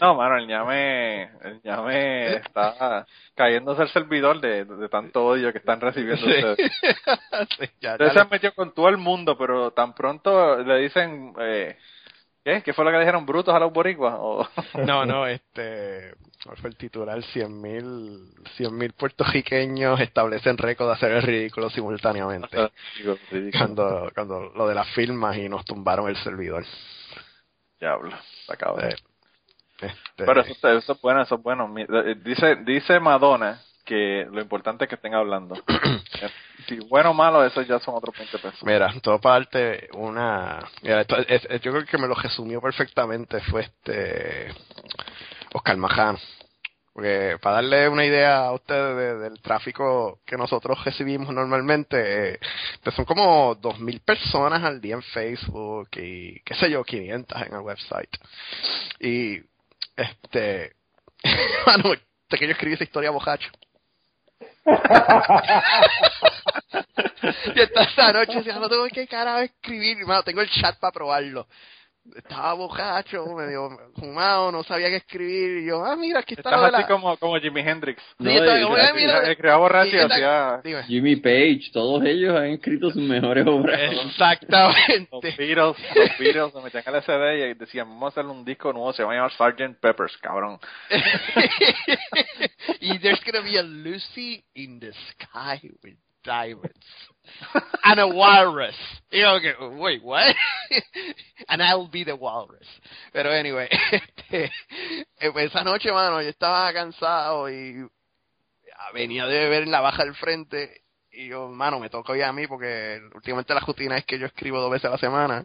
No, mano, el ñame, el ñame está cayéndose el servidor de, de tanto odio que están recibiendo Sí. ustedes. [LAUGHS] Sí, ya- Ustedes ya se han metido con todo el mundo, pero tan pronto le dicen, eh, ¿qué? ¿Qué fue lo que le dijeron brutos a los boricuas? O... [LAUGHS] No, no, este. ¿Cuál fue el titular? 100.000 mil puertorriqueños establecen récord de hacer el ridículo simultáneamente. Digo, ridículo. cuando, cuando lo de las firmas y nos tumbaron el servidor. Diablo, está cabrón. Eh, este, Pero eso, eso es bueno, eso es bueno. Eh, Dice, dice Madonna que lo importante es que estén hablando. [CLEARS THROAT] Eh, si bueno o malo, eso ya son otros 20 pesos. Mira, todo para darte una... Mira, esto es- es- yo creo que me lo resumió perfectamente fue este Oscar Majano. Porque para darle una idea a ustedes de- del tráfico que nosotros recibimos normalmente, eh, pues son como 2.000 personas al día en Facebook y qué sé yo, 500 en el website. Y este... [LAUGHS] Mano, de que yo escribí esa historia bojacho. [LAUGHS] y esta esa noche decía, no tengo que carajo escribir, mano, tengo el chat para probarlo. Estaba bojacho, medio fumado, no sabía qué escribir, y yo, ah, mira, aquí está Estás así la... como, como Jimi Hendrix. Sí, No, estaba y- como, "Eh, mira, Escribía borracho Dime. Jimmy Page, todos ellos han escrito sus mejores obras. los Exactamente. Beatles, los Beatles se metían al SD y decían, vamos a hacerle un disco nuevo, se va a llamar Sgt. Peppers, cabrón. [LAUGHS] y there's gonna be a Lucy in the sky with diamonds. And a walrus. Y yo, que, wait, what? [LAUGHS] And I'll be the walrus. Pero anyway, [LAUGHS] este, eh, pues esa noche, mano, yo estaba cansado y venía de ver la baja del frente y yo, mano, me tocó ya a mí porque últimamente la rutina es que yo escribo dos veces a la semana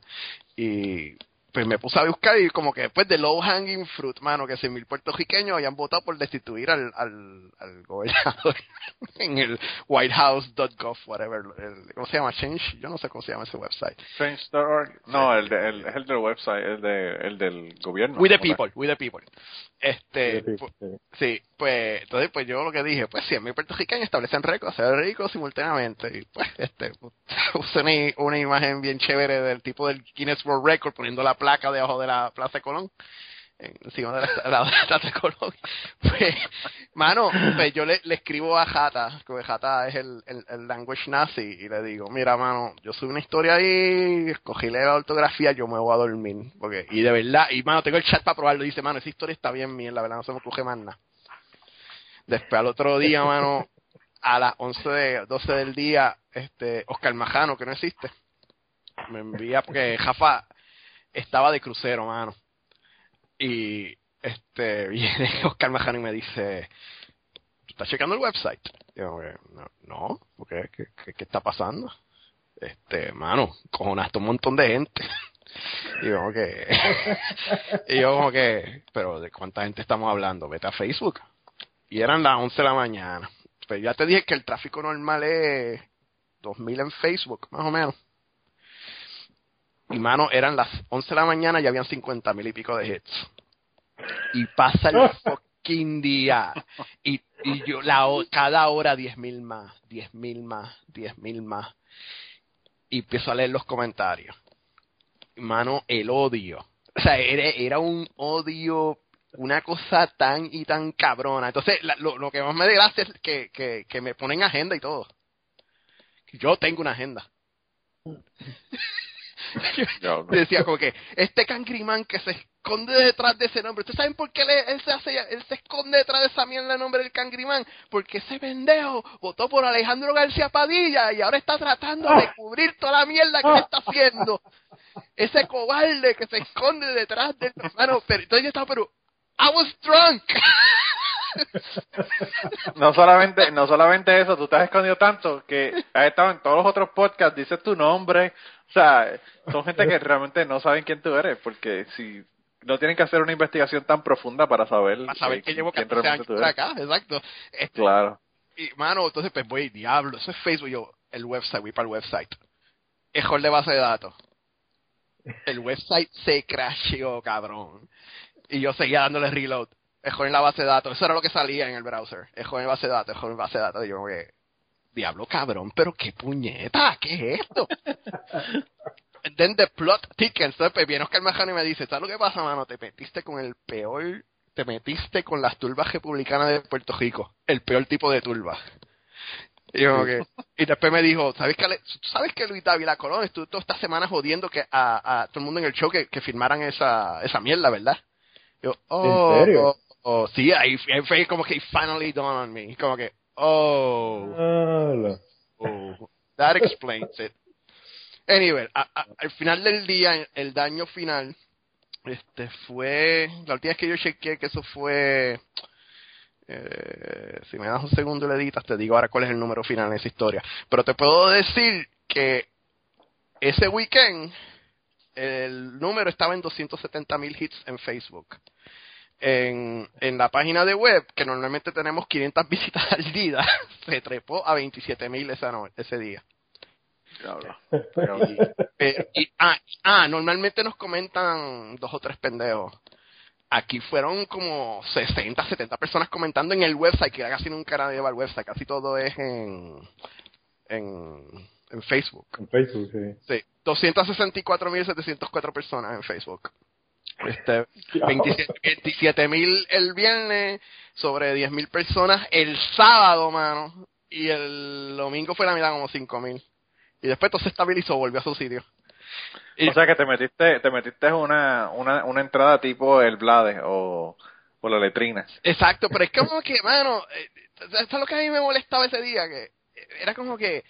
y pues me puse a buscar y como que después de low hanging fruit, mano, que 100.000 puertorriqueños habían votado por destituir al, al, al gobernador [LAUGHS] en el whitehouse.gov, whatever, el- ¿cómo se llama? Change, yo no sé cómo se llama ese website. Change.org. No, el, de, el, el del website, el, de, el del gobierno. We the people, we the people. Este, Sí, pu- sí. Sí, pues, entonces, pues yo lo que dije, pues 100.000 puertorriqueños establecen récords, ser ricos simultáneamente. Y pues, este, [LAUGHS] usé una, una imagen bien chévere del tipo del Guinness World Record poniendo la placa debajo de la Plaza de Colón, encima de la, la, la Plaza de Colón. [LAUGHS] Pues, mano, pues yo le, escribo a Jata, que Jata es el, el, el language nazi, y le digo, mira, mano, yo subí una historia ahí, escogí la ortografía, yo me voy a dormir. porque Y de verdad, y mano, tengo el chat para probarlo, dice, mano, esa historia está bien bien, la verdad, no se me ocurre más nada. Después al otro día, mano, a las 11 de, 12 del día, este, Oscar Majano, que no existe, me envía, porque Jafa estaba de crucero, mano. Y este [LAUGHS] viene Oscar Majano y me dice, ¿tú estás checando el website? Y yo, eh, no, ¿por qué? ¿Qué, qué, qué está pasando? Este, mano, cojonaste un montón de gente. [LAUGHS] Y yo como que, [LAUGHS] y yo como que, pero ¿de cuánta gente estamos hablando? Vete a Facebook. Y eran las 11 de la mañana. Pero ya te dije que el tráfico normal es 2000 en Facebook, más o menos. Y mano, eran las 11 de la mañana y habían 50 mil y pico de hits. Y pasa el [LAUGHS] fucking día. Y, y yo, la, cada hora 10 mil más, 10 mil más, 10 mil más. Y empiezo a leer los comentarios. Mano, el odio. O sea, era, era un odio, una cosa tan y tan cabrona. Entonces, la- lo, lo que más me da gracia es que, que, que me ponen agenda y todo. Yo tengo una agenda. [LAUGHS] [LAUGHS] Diablo. decía como que este cangrimán que se esconde detrás de ese nombre. ¿Ustedes saben por qué le- él, se hace, él se esconde detrás de esa mierda el nombre del cangrimán? Porque ese pendejo votó por Alejandro García Padilla y ahora está tratando de cubrir toda la mierda que le está haciendo. Ese cobarde que se esconde detrás del hermano. Pero entonces yo estaba, pero I was drunk. [LAUGHS] No solamente, no solamente eso, tú te has escondido tanto que has estado en todos los otros podcasts, dices tu nombre, o sea, son gente que realmente no saben quién tú eres, porque si no tienen que hacer una investigación tan profunda para saber, Para saber eh, que llevo quién 14 años realmente tú por eres. acá, exacto. Este, Claro. Y, mano, entonces, pues voy, diablo, eso es Facebook. Yo, el website, voy para el website. error de base de datos. El website se crasheó, cabrón. Y yo seguía dándole reload. Error en la base de datos. Eso era lo que salía en el browser. Error en base de datos, error en base de datos. Y yo, que, diablo cabrón, pero qué puñeta, ¿qué es esto? [LAUGHS] Then the plot thickens. Entonces, pues, viene Oscar Majano y me dice, ¿sabes lo que pasa, mano? Te metiste con el peor, te metiste con las turbas republicanas de Puerto Rico. El peor tipo de turba. Y, yo, que, y después me dijo, ¿sabes que, ¿sabes que Luis Dávila Colón estuvo toda esta semana jodiendo que a, a todo el mundo en el show que, que firmaran esa, esa mierda, ¿verdad? Yo, oh, ¿En serio? Oh, oh, sí, ahí ahí fue como que finally dawned on me. Como que, oh, Ala. oh, that explains it. Anyway, a- a- al final del día, el daño final, este fue, la última vez que yo chequeé que eso fue, eh, si me das un segundo y le editas, te digo ahora cuál es el número final en esa historia. Pero te puedo decir que ese weekend el número estaba en 270 mil hits en Facebook. En, en la página de web, que normalmente tenemos 500 [LAUGHS] visitas al día, se trepó a 27 mil esa no- ese día. Diablo. Eh, y, ah, ah, normalmente nos comentan dos o tres pendejos. Aquí fueron como 60, 70 personas comentando en el website, que casi nunca nadie va al website, casi todo es en, en, en Facebook. En Facebook, sí. Sí, 264.704 personas en Facebook. Este, [LAUGHS] 27.000 el viernes, sobre 10.000 personas el sábado, mano. Y el domingo fue la mitad, como 5.000. Y después todo se estabilizó, volvió a su sitio. Y- O sea que te metiste, te metiste una, una, una entrada tipo el Blade o, o la letrina. Exacto, pero es [LAUGHS] como que, mano, eh, esto es lo que a mí me molestaba ese día, que era como que,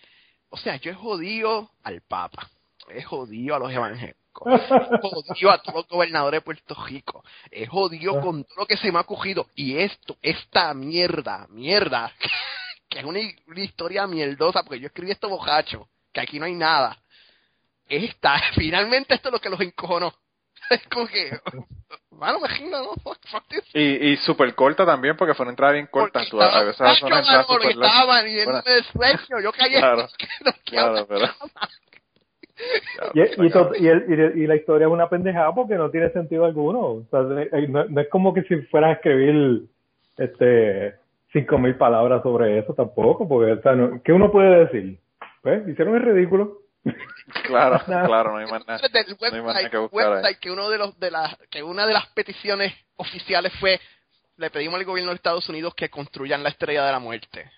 o sea, yo he jodido al Papa, he jodido a los evangélicos, jodido a todos los gobernadores de Puerto Rico, he jodido con todo lo que se me ha cogido, y esto, esta mierda, mierda, [LAUGHS] que es una, una historia mierdosa, porque yo escribí esto bojacho, que aquí no hay nada, esta, [LAUGHS] finalmente esto es lo que los encojonó. [LAUGHS] Es como que, mano, imagina, ¿no? Fuck, fuck this. Y, y súper corta también, porque fue una entrada bien corta. Porque Tú, a veces borracho, mano, larga. estaba valiendo Bueno. de sueño, yo callé. Claro, no Claro, pero... Y, y, to- y, el- y el- y la historia es una pendejada porque no tiene sentido alguno. O sea, eh, no, no es como que si fueras a escribir este cinco mil palabras sobre eso tampoco, porque o sea, no- ¿qué uno puede decir? Pues hicieron el ridículo. Claro, [LAUGHS] claro, no hay más nada. No hay más nada que buscar website que uno de los de las que una de las peticiones oficiales fue le pedimos al gobierno de Estados Unidos que construyan la estrella de la muerte.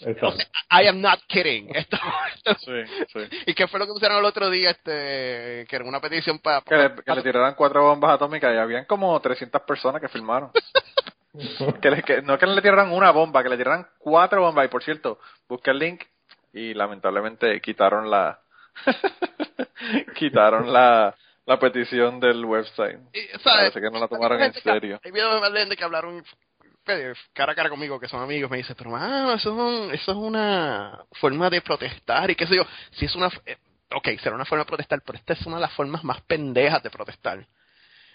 O sea, I am not kidding. [LAUGHS] Esto, esto- Sí, sí. y qué fue lo que pusieron el otro día este que era una petición para Que le, que le tiraran cuatro bombas atómicas y habían como 300 personas que filmaron. [LAUGHS] que le, que, no que le tiraran una bomba, que le tiraran cuatro bombas. Y por cierto, busqué el link y lamentablemente quitaron la [LAUGHS] quitaron la, la petición del website. Y, ¿sabes? Parece que no la tomaron en que- serio. Hay videos de gente que hablaron cara a cara conmigo, que son amigos, me dice, pero mano, eso, es eso es una forma de protestar y qué sé yo. Si es una... eh, ok, será una forma de protestar, pero esta es una de las formas más pendejas de protestar.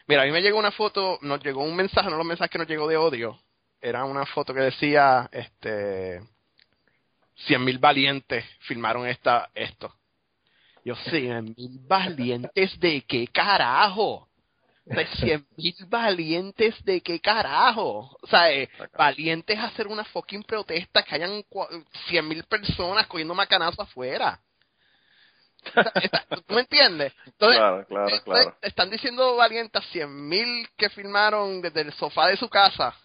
Mira, a mí me llegó una foto, nos llegó un mensaje, no los mensajes que nos llegó de odio. Era una foto que decía, este... 100.000 valientes filmaron esta, esto. Yo, 100.000 valientes de qué carajo. O sea, 100.000 valientes de qué carajo. O sea, eh, valientes a hacer una fucking protesta que hayan cua- 100.000 personas cogiendo macanazo afuera. ¿Tú me entiendes? Entonces, Claro, claro, entonces, claro. están diciendo valientes a 100.000 que filmaron desde el sofá de su casa.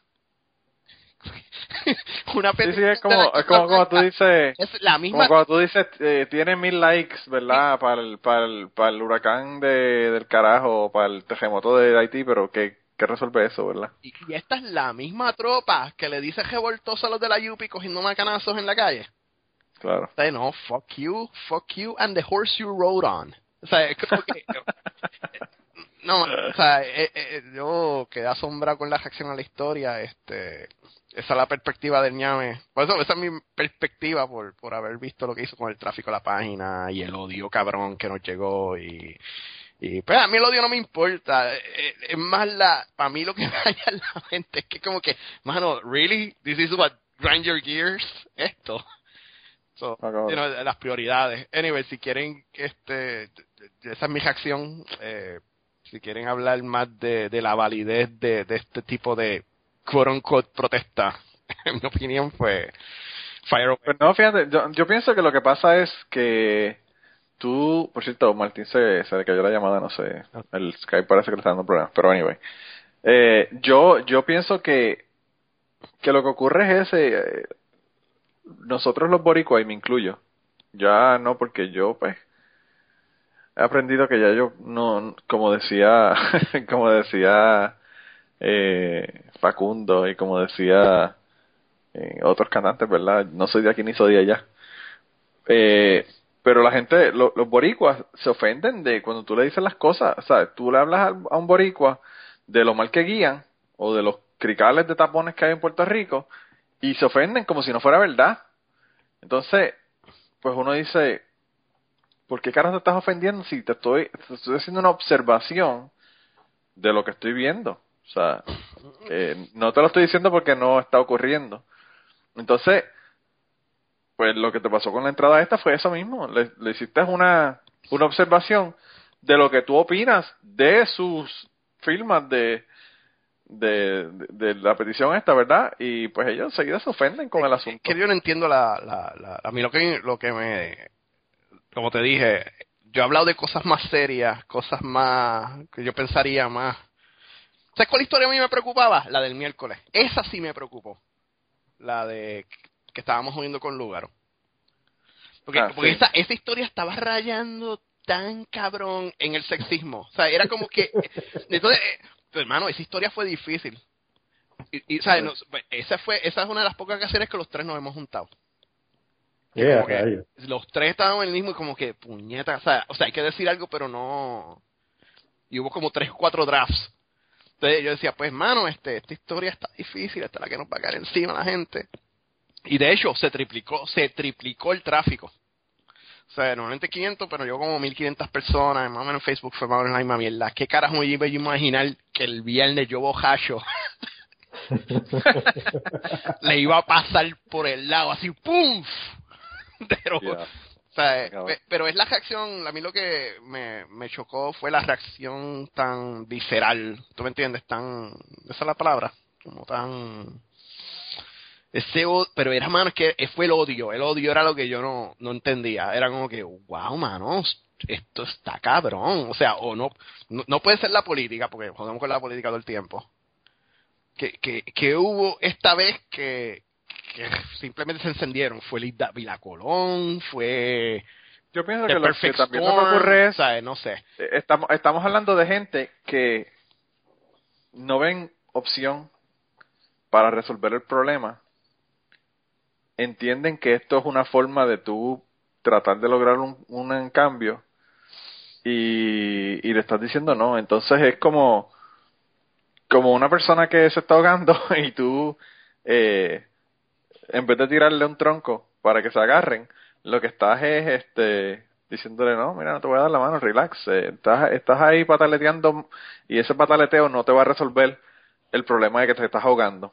[LAUGHS] una Sí, sí, petición es como, es como cuando tú dices, es la como misma cuando tú dices, eh, tiene mil likes, ¿verdad? Para el, para el, para el huracán de, del carajo, para el terremoto de Haití, pero ¿qué, qué resuelve eso, verdad? Y, y esta es la misma tropa que le dice revoltoso a los de la Yupi cogiendo macanazos en la calle. Claro. O sea, no, fuck you, fuck you and the horse you rode on. O sea, es como que... [LAUGHS] no, o sea, eh, eh, yo quedé asombrado con la reacción a la historia. este Esa es la perspectiva del ñame. Por eso, esa es mi perspectiva por, por haber visto lo que hizo con el tráfico de la página y el odio cabrón que nos llegó y... Y pues a mí el odio no me importa. Eh, eh, Es más la, para mí lo que [LAUGHS] me daña la mente es que como que, mano, really, this is what grind your gears, esto. So, Ah, cabrón. you know, las prioridades. Anyway, si quieren, este, esa es mi reacción. Eh, si quieren hablar más de, de la validez de, de este tipo de quote unquote protesta, [LAUGHS] en mi opinión fue fire away. Pues no, fíjate, yo, yo pienso que lo que pasa es que tú, por cierto, Martín se, se le cayó la llamada, no sé, el Skype parece que le está dando problemas, pero anyway. Eh, yo, yo pienso que, que lo que ocurre es ese, eh, nosotros los boricuas, y me incluyo, ya no porque yo, pues, he aprendido que ya yo no, como decía, [LAUGHS] como decía eh, Facundo y como decía eh, otros cantantes, ¿verdad? No soy de aquí ni soy de allá. Eh, pero la gente, lo- los boricuas se ofenden de cuando tú le dices las cosas, ¿sabes? Tú le hablas a un boricua de lo mal que guían o de los cricales de tapones que hay en Puerto Rico y se ofenden como si no fuera verdad. Entonces, pues uno dice, ¿por qué carajo te estás ofendiendo si te estoy haciendo una observación de lo que estoy viendo? O sea, eh, no te lo estoy diciendo porque no está ocurriendo. Entonces, pues lo que te pasó con la entrada esta fue eso mismo. Le, le hiciste una, una observación de lo que tú opinas de sus firmas de, de, de, de la petición esta, ¿verdad? Y pues ellos enseguida se ofenden con el asunto. que yo no entiendo la, la, la- a mí lo que lo que me como te dije yo he hablado de cosas más serias cosas más que yo pensaría más ¿sabes cuál historia a mí me preocupaba? la del miércoles esa sí me preocupó la de que estábamos oyendo con Lugaro porque, Ah, porque sí. esa, esa historia estaba rayando tan cabrón en el sexismo o sea era como que entonces eh, hermano esa historia fue difícil y, y, ¿sabes? Nos- pues, esa fue esa es una de las pocas ocasiones que los tres nos hemos juntado Yeah, los tres estaban en el mismo y como que puñeta, o sea, o sea, hay que decir algo, pero no. Y hubo como tres o cuatro drafts. Entonces yo decía, pues mano, este, esta historia está difícil, esta es la que nos va a caer encima la gente. Y de hecho se triplicó, se triplicó el tráfico. O sea, normalmente 500, pero yo como 1500 personas, más o menos en Facebook fue más o menos la misma mierda. ¿Qué carajo me iba a imaginar que el viernes yo bojacho [LAUGHS] [LAUGHS] le iba a pasar por el lado así, ¡pum! [LAUGHS] Pero, Yeah. O sea, pero es la reacción, a mí lo que me, me chocó fue la reacción tan visceral, ¿tú me entiendes? Tan, esa es la palabra, como tan... Ese, pero era, mano, es que fue el odio, el odio era lo que yo no, no entendía, era como que, wow, mano, esto está cabrón, o sea, o no, no, no puede ser la política, porque jodemos con la política todo el tiempo, que, que, que hubo esta vez que, que simplemente se encendieron. Fue Lida Vila Colón, fue Yo pienso The que lo que también Storm, que ocurre es, ¿sabes? no sé. eh, estamos, estamos hablando de gente que no ven opción para resolver el problema. Entienden que esto es una forma de tú tratar de lograr un, un cambio y, y le estás diciendo no. Entonces es como, como una persona que se está ahogando [LAUGHS] y tú, eh, en vez de tirarle un tronco para que se agarren, lo que estás es este diciéndole no, mira, no te voy a dar la mano, relax, eh, estás, estás ahí pataleteando y ese pataleteo no te va a resolver el problema de que te estás ahogando.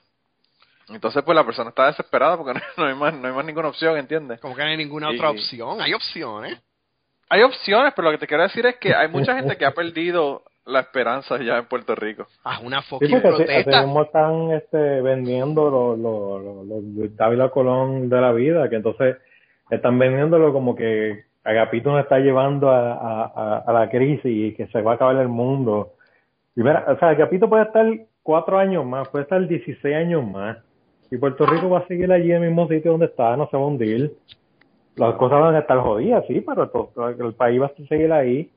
Entonces, pues la persona está desesperada porque [LAUGHS] no, no hay más, no hay más ninguna opción, ¿entiendes? Como que no hay ninguna Y- otra opción. Hay opciones. Hay opciones, pero lo que te quiero decir es que hay mucha gente que ha perdido la esperanza ya en Puerto Rico. Haz una Sí, fucking porque así, así protesta. mismo están este, vendiendo los los los Dávila Colón de la vida, que entonces están vendiéndolo como que Agapito nos está llevando a, a, a, a la crisis y que se va a acabar el mundo. Y mira, o sea, Agapito puede estar cuatro años más, puede estar 16 años más. Y Puerto Rico va a seguir allí en el mismo sitio donde está, no se va a hundir. Las cosas van a estar jodidas, sí, pero to- el país va a seguir ahí.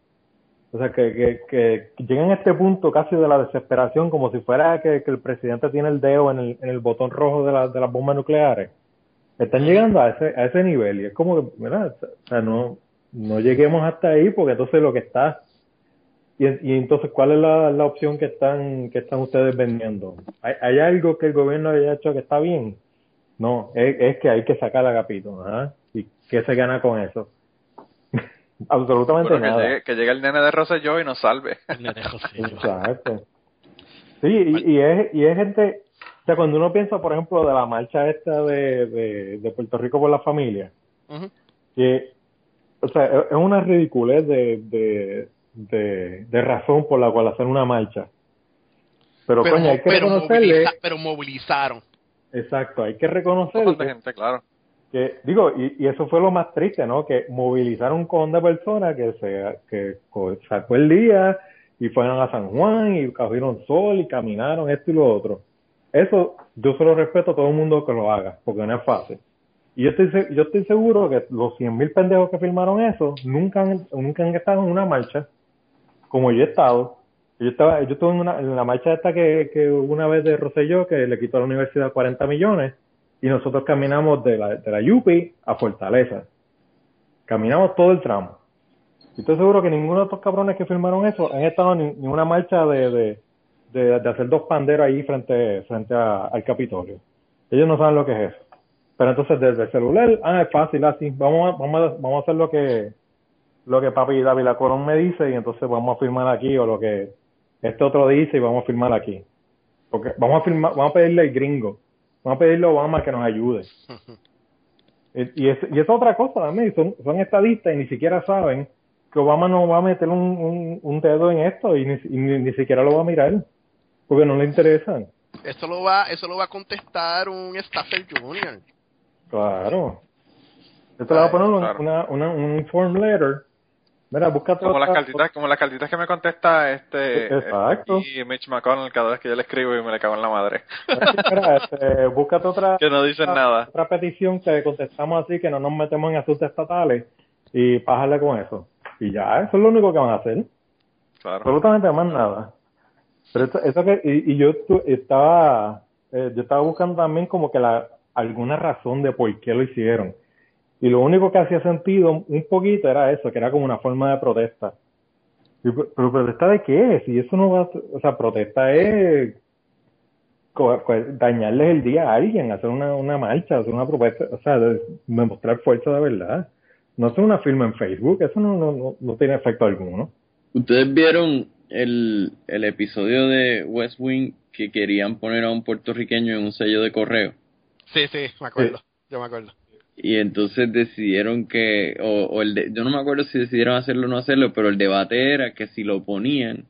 O sea, que, que, que llegan a este punto casi de la desesperación, como si fuera que, que el presidente tiene el dedo en el, en el botón rojo de, la, de las bombas nucleares. Están llegando a ese, a ese nivel y es como que, ¿verdad? O sea, no, no lleguemos hasta ahí porque entonces lo que está... Y, y entonces, ¿cuál es la, la opción que están que están ustedes vendiendo? ¿Hay, hay algo que el gobierno haya hecho que está bien? No, es, es que hay que sacar a Agapito. ¿ah? ¿Y qué se gana con eso? Absolutamente Bueno, que, nada. llegue, que llegue el nene de Rosselló y nos salve. [LAUGHS] Exacto. Sí, y, y, es, y es gente, o sea, cuando uno piensa, por ejemplo, de la marcha esta de, de, de Puerto Rico por la familia, que, o sea, es una ridiculez de, de, de, de razón por la cual hacer una marcha. Pero, coño, hay que reconocerle... pero movilizaron. Exacto, hay que reconocer... gente, claro. Que, digo, y, eso fue lo más triste, ¿no? Que movilizaron con de personas que se que sacó el día y fueron a San Juan y cogieron sol y caminaron esto y lo otro. Eso yo solo respeto a todo el mundo que lo haga, porque no es fácil. Y yo estoy, yo estoy seguro que los 100.000 pendejos que firmaron eso nunca han, nunca han estado en una marcha como yo he estado yo estaba, yo estuve en, una, en la marcha esta que, que una vez de Rosselló que le quitó a la universidad 40 millones y nosotros caminamos de la, de la Yupi a Fortaleza. Caminamos todo el tramo. Y estoy seguro que ninguno de estos cabrones que firmaron eso han estado en una marcha de, de, hacer dos panderos ahí frente, frente al Capitolio. Ellos no saben lo que es eso. Pero entonces desde el celular, ah, es fácil, así, vamos a, vamos a, vamos a hacer lo que, lo que papi David Lacorón me dice y entonces vamos a firmar aquí o lo que este otro dice y vamos a firmar aquí. Porque vamos a firmar, vamos a pedirle al gringo, vamos a pedirle a Obama que nos ayude. [LAUGHS] y, es, y es otra cosa también, son, son estadistas y ni siquiera saben que Obama no va a meter un, un, dedo en esto y, ni, ni, siquiera lo va a mirar, porque no le interesan. Eso lo va, eso lo va a contestar un Staffel Junior. Claro. Esto le va a poner una, una, un form letter Mira, como las cartitas, como las cartitas que me contesta este Exacto. y Mitch McConnell cada vez que yo le escribo y me le cago en la madre. Mira, [LAUGHS] este, búscate otra que no dicen nada. Otra petición que contestamos así que no nos metemos en asuntos estatales y pájale con eso. Y ya, eso es lo único que van a hacer. Claro. Absolutamente más nada. Pero eso, que y, y yo estaba eh, yo estaba buscando también como que la alguna razón de por qué lo hicieron y lo único que hacía sentido un poquito era eso, que era como una forma de protesta. pero protesta de qué? Si eso no va, o sea, protesta es dañarles el día a alguien, hacer una, una marcha, hacer una propuesta, o sea, demostrar fuerza de verdad. No es una firma en Facebook, eso no, no, no, tiene efecto alguno. ¿Ustedes vieron el, el episodio de West Wing que querían poner a un puertorriqueño en un sello de correo? Sí, sí, me acuerdo, yo me acuerdo y entonces decidieron que, o, o el de, yo no me acuerdo si decidieron hacerlo o no hacerlo, pero el debate era que si lo ponían,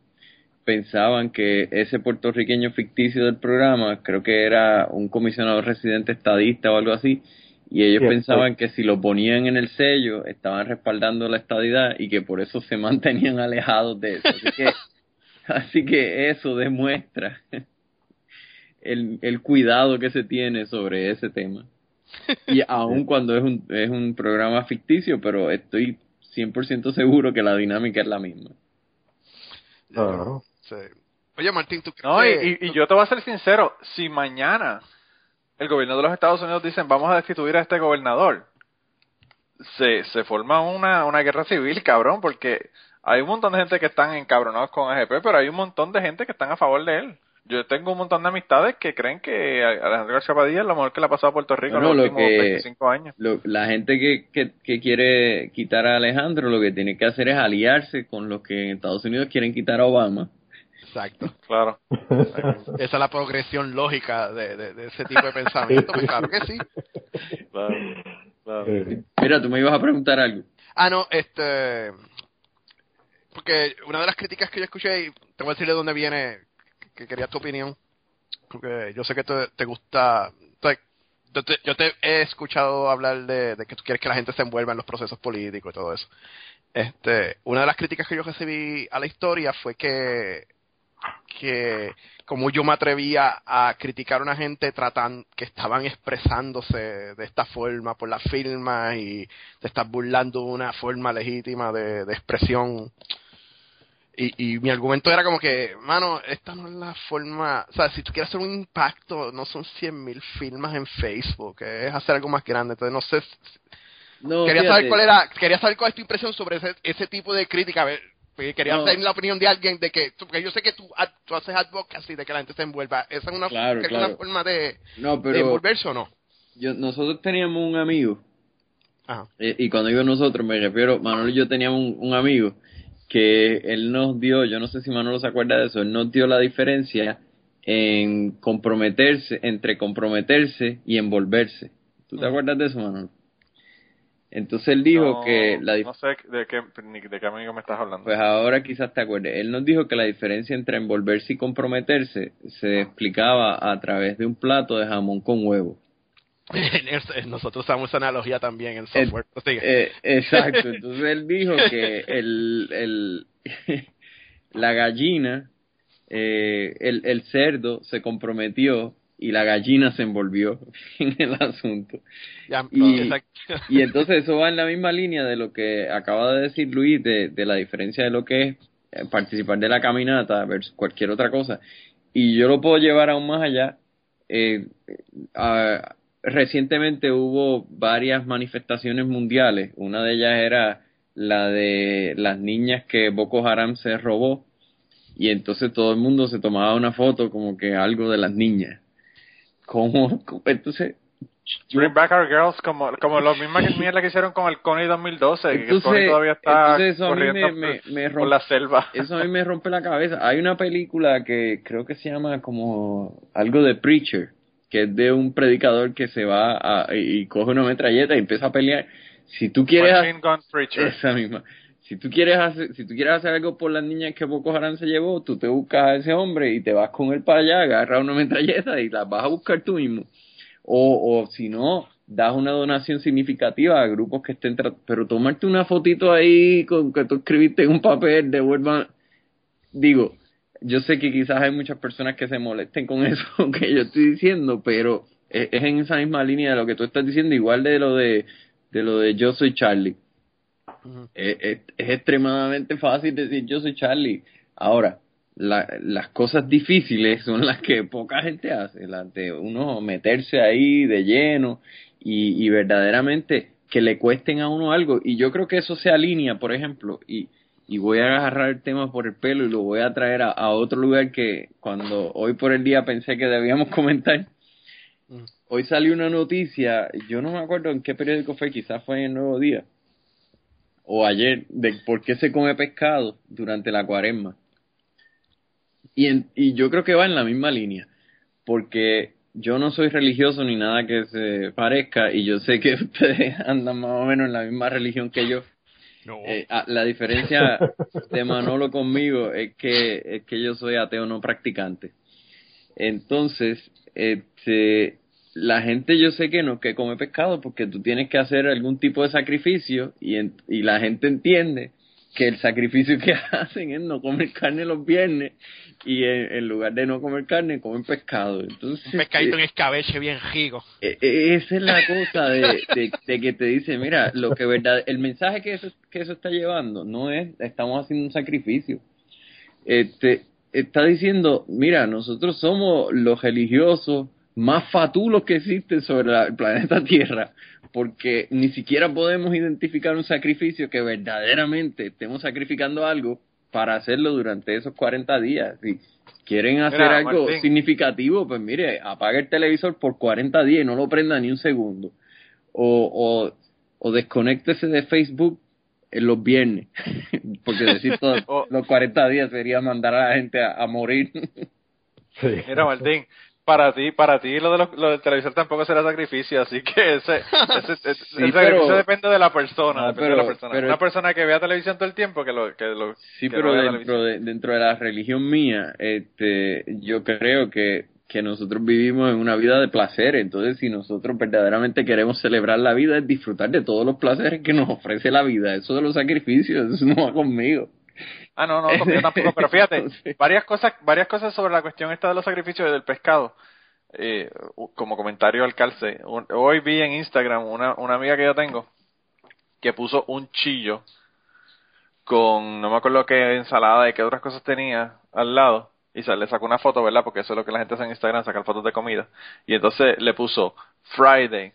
pensaban que ese puertorriqueño ficticio del programa, creo que era un comisionado residente estadista o algo así, y ellos pensaban que si lo ponían en el sello, estaban respaldando la estadidad y que por eso se [LAUGHS] mantenían alejados de eso. Así que, [LAUGHS] así que eso demuestra [LAUGHS] el, el cuidado que se tiene sobre ese tema. Y aun cuando es un, es un programa ficticio, pero estoy 100% seguro que la dinámica es la misma. Oye, Martín, ¿tú crees no, y, y, yo te voy a ser sincero, si mañana el gobierno de los Estados Unidos dicen vamos a destituir a este gobernador, se, se forma una, una guerra civil, cabrón, porque hay un montón de gente que están encabronados con AGP, pero hay un montón de gente que están a favor de él yo tengo un montón de amistades que creen que Alejandro García Padilla es lo mejor que le ha pasado a Puerto Rico en los últimos 25 años. la gente que, que, quiere quitar a Alejandro lo que tiene que hacer es aliarse con los que en Estados Unidos quieren quitar a Obama. Exacto. Claro. Esa es la progresión lógica de, de, ese tipo de pensamiento. Pues claro que sí. Claro, claro. Mira, tú me ibas a preguntar algo. Ah, no, este. Porque una de las críticas que yo escuché, y te voy a decir de dónde viene que quería tu opinión, porque yo sé que te, te gusta, yo te, he escuchado hablar de, que tú quieres que la gente se envuelva en los procesos políticos y todo eso. Este, una de las críticas que yo recibí a la historia fue que, que como yo me atrevía a criticar a una gente tratando, que estaban expresándose de esta forma por la firma y te estás burlando una forma legítima de, de expresión y, y mi argumento era como que, mano, esta no es la forma, o sea, si tú quieres hacer un impacto, no son 100.000 firmas en Facebook, es hacer algo más grande. Entonces, no sé, no, quería saber cuál era, quería saber cuál es tu impresión sobre ese, ese tipo de crítica, a ver, quería saber la opinión de alguien de que, porque yo sé que tú, tú haces advocacy de que la gente se envuelva, ¿esa es una, una forma de, de envolverse o no? Yo, nosotros teníamos un amigo, Ajá. Eh, y cuando digo nosotros me refiero, Manuel y yo teníamos un amigo que él nos dio, yo no sé si Manolo se acuerda de eso, él nos dio la diferencia en comprometerse, entre comprometerse y envolverse. ¿Tú te acuerdas de eso, Manolo? Entonces él dijo que la No sé de qué, de qué amigo me estás hablando. Pues ahora quizás te acuerdes. Él nos dijo que la diferencia entre envolverse y comprometerse se explicaba a través de un plato de jamón con huevo. [LAUGHS] Nosotros usamos esa analogía también en software. Eh, exacto. [LAUGHS] Entonces él dijo que el, el [LAUGHS] la gallina, eh, el, el cerdo se comprometió y la gallina se envolvió en el asunto. y, y, entonces eso va en la misma línea de lo que acaba de decir Luis, de, de la diferencia de lo que es eh, participar de la caminata versus cualquier otra cosa. Y yo lo puedo llevar aún más allá. Eh, recientemente hubo varias manifestaciones mundiales. Una de ellas era la de las niñas que Boko Haram se robó. Y entonces todo el mundo se tomaba una foto como que algo de las niñas. ¿Cómo? Entonces, Bring Back Our Girls, como, como lo mismo que mierda que hicieron con el Coney 2012, que el Coney todavía está corriendo me, por, la selva. Eso a mí me rompe la cabeza. Hay una película que creo que se llama como algo de Preacher, que es de un predicador que se va a, y coge una metralleta y empieza a pelear. Si tú quieres... Esa misma. Si tú quieres hacer, si tú quieres hacer algo por las niñas que Boko Haram se llevó, tú te buscas a ese hombre y te vas con él para allá, agarras una metralleta y las vas a buscar tú mismo o, o si no, das una donación significativa a grupos que estén pero tomarte una fotito ahí con que tú escribiste en un papel, devuelvan, digo, yo sé que quizás hay muchas personas que se molesten con [LAUGHS] eso que yo estoy diciendo, pero es, en esa misma línea de lo que tú estás diciendo, igual de lo de, de lo de yo soy Charlie. es, es, extremadamente fácil decir yo soy Charlie. Ahora, la, las cosas difíciles son las que poca gente hace, las de uno meterse ahí de lleno y, y verdaderamente que le cuesten a uno algo. Y yo creo que eso se alinea, por ejemplo, y, y voy a agarrar el tema por el pelo y lo voy a traer a, a otro lugar que cuando hoy por el día pensé que debíamos [LAUGHS] comentar. Mm. Hoy salió una noticia, yo no me acuerdo en qué periódico fue, quizás fue en el Nuevo Día, o ayer, de por qué se come pescado durante la cuaresma. Y, y yo creo que va en la misma línea, porque yo no soy religioso ni nada que se parezca y yo sé que [LAUGHS] ustedes andan más o menos en la misma religión que yo. Eh, ah, la diferencia de Manolo conmigo es que, es que yo soy ateo no practicante. Entonces, este, la gente yo sé que no que come pescado porque tú tienes que hacer algún tipo de sacrificio y, y la gente entiende que el sacrificio [LAUGHS] que hacen es no comer carne los viernes y en, lugar de no comer carne comen pescado. Entonces, un pescadito en escabeche bien rico. E, e, esa es la cosa de, de, que te dice, mira, lo que verdad, el mensaje que eso, que eso está llevando no es estamos haciendo un sacrificio. Este, está diciendo, mira, nosotros somos los religiosos más fatulos que existen sobre el planeta Tierra porque ni siquiera podemos identificar un sacrificio que verdaderamente estemos sacrificando algo para hacerlo durante esos 40 días. Si quieren hacer algo significativo, pues mire, apague el televisor por 40 días y no lo prenda ni un segundo. O, o, o desconéctese de Facebook en los viernes, [LAUGHS] porque decir [LAUGHS] todos los 40 días sería mandar a la gente a, morir. [LAUGHS] Sí. Mira, Martín, para ti, para ti lo, de lo, del televisor tampoco será sacrificio, así que ese, [LAUGHS] ese, sacrificio depende de la persona, depende de la persona. Una persona que vea televisión todo el tiempo que lo que lo Sí, pero dentro de dentro de la religión mía, este yo creo que que nosotros vivimos en una vida de placer, entonces si nosotros verdaderamente queremos celebrar la vida es disfrutar de todos los placeres que nos ofrece la vida, eso de los sacrificios, eso no va conmigo. Ah, no, no, yo tampoco, pero [LAUGHS] fíjate, varias cosas, varias cosas sobre la cuestión esta de los sacrificios del pescado. Eh, como comentario al calce, hoy vi en Instagram una, una amiga que yo tengo que puso un chillo con, no me acuerdo qué ensalada y qué otras cosas tenía al lado, y se le sacó una foto, ¿verdad? Porque eso es lo que la gente hace en Instagram, sacar fotos de comida. Y entonces le puso Friday,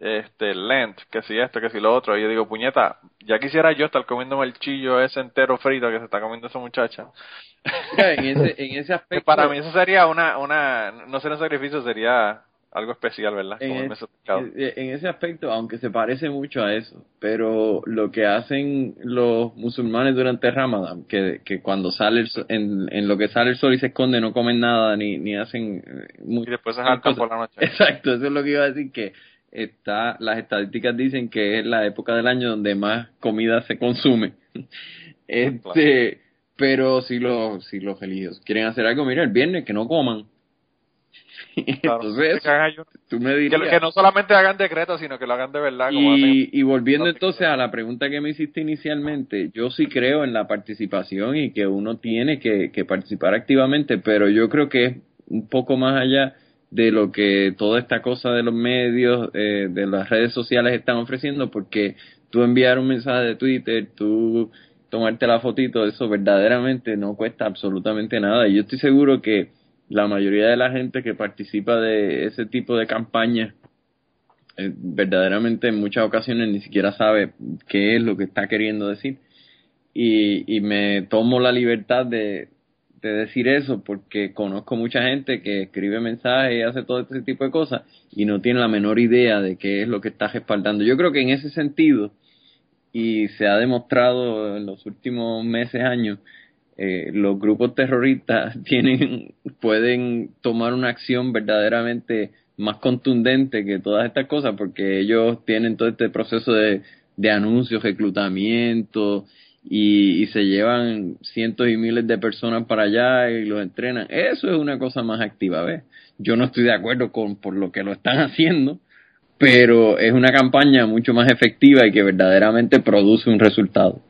este, Lent, que si esto, que si lo otro. Y yo digo, puñeta, ya quisiera yo estar comiendo el chillo ese entero frito que se está comiendo esa muchacha. en, ese, en ese [LAUGHS] aspecto. Para mí eso sería una, una, no sería un sacrificio, sería algo especial, ¿verdad? En, en, ese aspecto, aunque se parece mucho a eso, pero lo que hacen los musulmanes durante Ramadán, que, que cuando sale en, en lo que sale el sol y se esconde no comen nada ni, ni hacen... y después se jaltan por la noche. [LAUGHS] Exacto, eso es lo que iba a decir, que está, las estadísticas dicen que es la época del año donde más comida se consume. [LAUGHS] este, pero si los, si los religiosos quieren hacer algo, mira, el viernes que no coman. [LAUGHS] entonces, tú me dirías, que, no solamente hagan decretos, sino que lo hagan de verdad. Como y, y volviendo entonces a la pregunta que me hiciste inicialmente, yo sí creo en la participación y que uno tiene que, que participar activamente, pero yo creo que es un poco más allá de lo que toda esta cosa de los medios, eh, de las redes sociales están ofreciendo, porque tú enviar un mensaje de Twitter, tú tomarte la fotito, eso verdaderamente no cuesta absolutamente nada. Y yo estoy seguro que la mayoría de la gente que participa de ese tipo de campañas, eh, verdaderamente en muchas ocasiones ni siquiera sabe qué es lo que está queriendo decir. Y, y me tomo la libertad de, de decir eso porque conozco mucha gente que escribe mensajes y hace todo ese tipo de cosas y no tiene la menor idea de qué es lo que está respaldando. Yo creo que en ese sentido, y se ha demostrado en los últimos meses, años, eh, los grupos terroristas [LAUGHS] tienen, pueden tomar una acción verdaderamente más contundente que todas estas cosas porque ellos tienen todo este proceso de, de anuncios, reclutamiento, y, se llevan cientos y miles de personas para allá y los entrenan. Eso es una cosa más activa, ¿ves? Yo no estoy de acuerdo con por lo que lo están [LAUGHS] haciendo, pero es una campaña mucho más efectiva y que verdaderamente produce un resultado.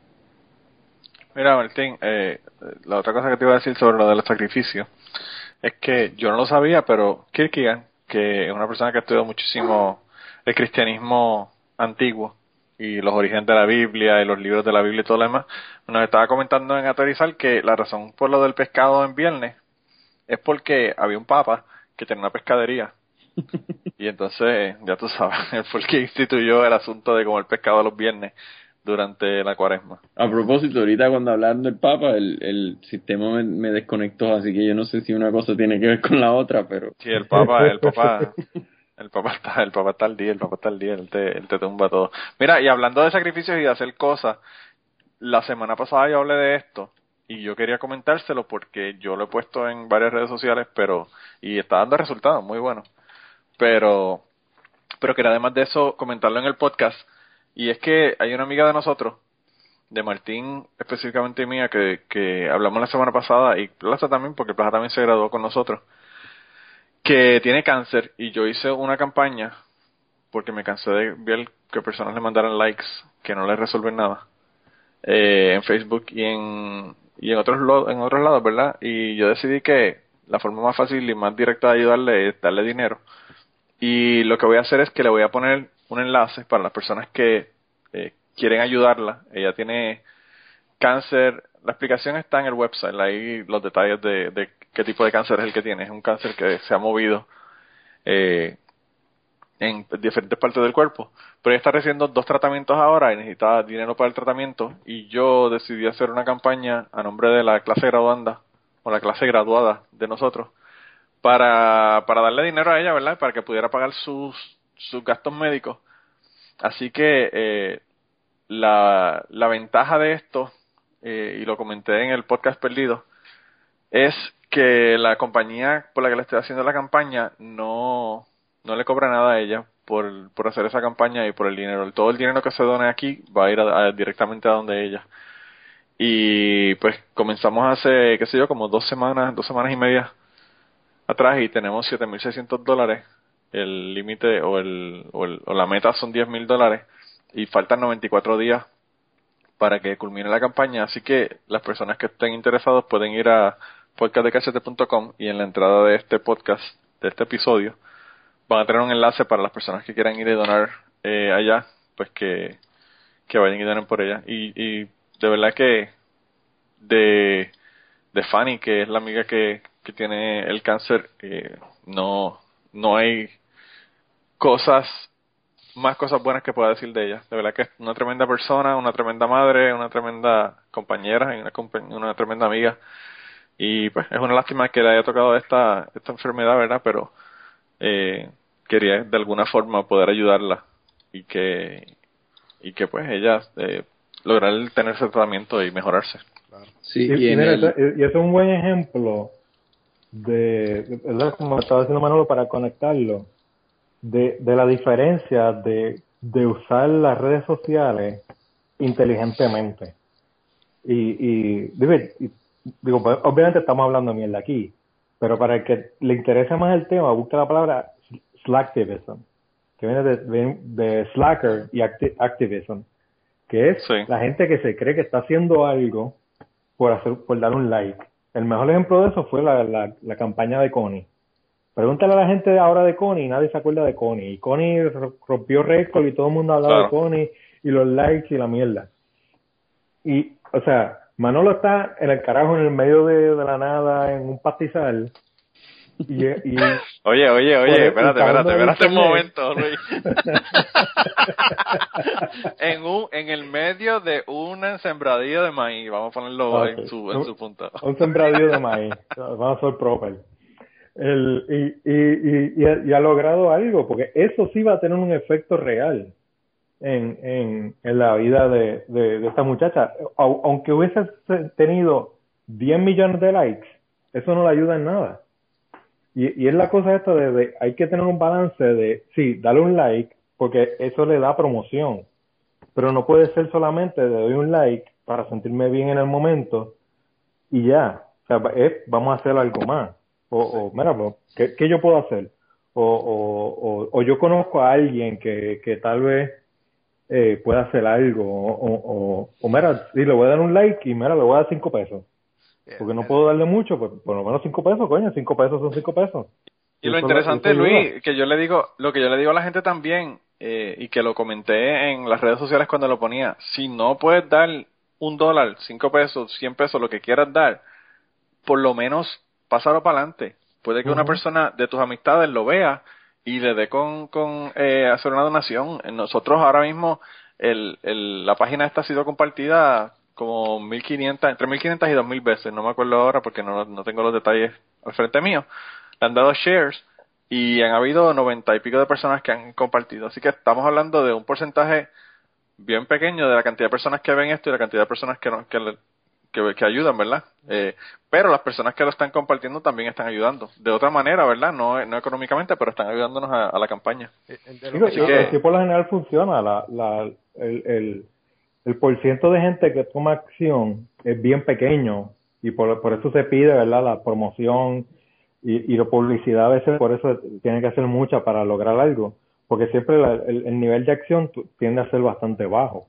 Mira, Martín, eh, la otra cosa que te iba a decir sobre lo del sacrificio es que yo no lo sabía, pero Kierkegaard, que es una persona que ha estudiado muchísimo el cristianismo antiguo, y los orígenes de la Biblia y los libros de la Biblia y todo lo demás, nos estaba comentando en Aterrizar que la razón por lo del pescado en viernes es porque había un papa que tenía una pescadería. [LAUGHS] y entonces, ya tú sabes, él [LAUGHS] fue el que instituyó el asunto de comer pescado los viernes durante la cuaresma. A propósito, ahorita cuando hablaron del Papa, el, el sistema me, me, desconectó, así que yo no sé si una cosa tiene que ver con la otra, pero... Sí, el Papa, el Papa [LAUGHS] El papá [LAUGHS] está, el papá está al día, el papá está al día, él te, él te tumba todo. Mira, y hablando de sacrificios y de hacer cosas, la semana pasada yo hablé de esto y yo quería comentárselo porque yo lo he puesto en varias redes sociales, pero y está dando resultados muy buenos. Pero pero quería además de eso comentarlo en el podcast y es que hay una amiga de nosotros de Martín específicamente mía que, que hablamos la semana pasada y Plaza también porque Plaza también se graduó con nosotros que tiene cáncer y yo hice una campaña porque me cansé de ver que personas le mandaran likes que no le resuelven nada eh, en Facebook y en y en otros en otros lados, ¿verdad? Y yo decidí que la forma más fácil y más directa de ayudarle es darle dinero. Y lo que voy a hacer es que le voy a poner un enlace para las personas que eh, quieren ayudarla. Ella tiene cáncer. La explicación está en el website, ahí los detalles de, de qué tipo de cáncer es el que tiene. Es un cáncer que se ha movido eh, en diferentes partes del cuerpo. Pero ella está recibiendo dos tratamientos ahora y necesita dinero para el tratamiento. Y yo decidí hacer una campaña a nombre de la clase graduanda, o la clase graduada de nosotros, para, para darle dinero a ella, ¿verdad? Para que pudiera pagar sus, sus gastos médicos. Así que eh, la, la ventaja de esto, eh, y lo comenté en el podcast perdido, es que la compañía por la que le estoy haciendo la campaña no, no le cobra nada a ella por, por hacer esa campaña y por el dinero. Todo el dinero que se done aquí va a ir directamente a donde ella. Y pues comenzamos hace, qué sé yo, como dos semanas, dos semanas y media atrás y tenemos 7.600 dólares. El límite o, el, o, el, o la meta son 10.000 dólares y faltan 94 días para que culmine la campaña. Así que las personas que estén interesados pueden ir a podcastdecachete.com y en la entrada de este podcast, de este episodio, van a tener un enlace para las personas que quieran ir y donar eh, allá, pues que, que vayan y donen por ella. Y, y de verdad que de, de Fanny, que es la amiga que, que tiene el cáncer, eh, no, no hay cosas, más cosas buenas que pueda decir de ella. De verdad que es una tremenda persona, una tremenda madre, una tremenda compañera y una, una tremenda amiga y pues es una lástima que le haya tocado esta, esta enfermedad, ¿verdad? Pero eh, quería de alguna forma poder ayudarla y que, y que pues ella eh, lograr tener ese tratamiento y mejorarse. Sí, y, y, y, es un buen ejemplo de, ¿verdad? Como estaba haciendo Manolo para conectarlo, de, de la diferencia de, de usar las redes sociales inteligentemente. Y, y, digo, pues, obviamente estamos hablando mierda aquí, pero para el que le interese más el tema, busca la palabra slacktivism, que viene de, de, slacker y activism, que es la gente que se cree que está haciendo algo por hacer, por dar un like. El mejor ejemplo de eso fue la, la, la campaña de Connie. Pregúntale a la gente ahora de Connie, nadie se acuerda de Connie. Y Connie rompió récord y todo el mundo hablaba de Connie y los likes y la mierda. Y, o sea, Manolo está en el carajo, en el medio de, la nada, en un pastizal. Y, [LAUGHS] oye, oye, oye, espérate, espérate, espérate un momento, Luis. [LAUGHS] en, un, en el medio de un sembradío de maíz, vamos a ponerlo en, su, en su punto. Un sembradío de maíz, [LAUGHS] vamos a ser proper. El, y, y, y, y, ha logrado algo, porque eso sí va a tener un efecto real en, en, en la vida de, de, esta muchacha. Aunque hubiese tenido 10 millones de likes, eso no le ayuda en nada. Y, y es la cosa esta de, hay que tener un balance de, sí, dale un like, porque eso le da promoción, pero no puede ser solamente de doy un like para sentirme bien en el momento y ya. O sea, es, vamos a hacer algo más. O, o mira, pues, ¿qué, ¿qué, yo puedo hacer? O, o, o, yo conozco a alguien que, que tal vez eh, pueda hacer algo, o, o, o, mira, si le voy a dar un like y mira, le voy a dar cinco pesos. Porque no puedo darle mucho, pues por lo menos cinco pesos, coño, cinco pesos son cinco pesos. Y, lo interesante, Luis, que yo le digo, lo que yo le digo a la gente también, eh, y que lo comenté en las redes sociales cuando lo ponía, si no puedes dar un dólar, cinco pesos, cien pesos, lo que quieras dar, por lo menos pásalo para adelante. Puede que una persona de tus amistades lo vea y le dé con, con eh, hacer una donación. Nosotros ahora mismo, el, el, la página esta ha sido compartida como 1500, entre 1500 y 2000 veces, no me acuerdo ahora porque no, no tengo los detalles al frente mío. Le han dado shares y han habido 90 y pico de personas que han compartido. Así que estamos hablando de un porcentaje bien pequeño de la cantidad de personas que ven esto y la cantidad de personas que, no, que, que, ayudan, ¿verdad? Eh, pero las personas que lo están compartiendo también están ayudando. De otra manera, ¿verdad? No, no económicamente, pero están ayudándonos a, la campaña. Eh, que, por lo general funciona. La, la, el, el, el porciento de gente que toma acción es bien pequeño y por, por eso se pide, ¿verdad? La promoción y, y la publicidad a veces por eso tiene que hacer mucha para lograr algo. Porque siempre el, el nivel de acción tiende a ser bastante bajo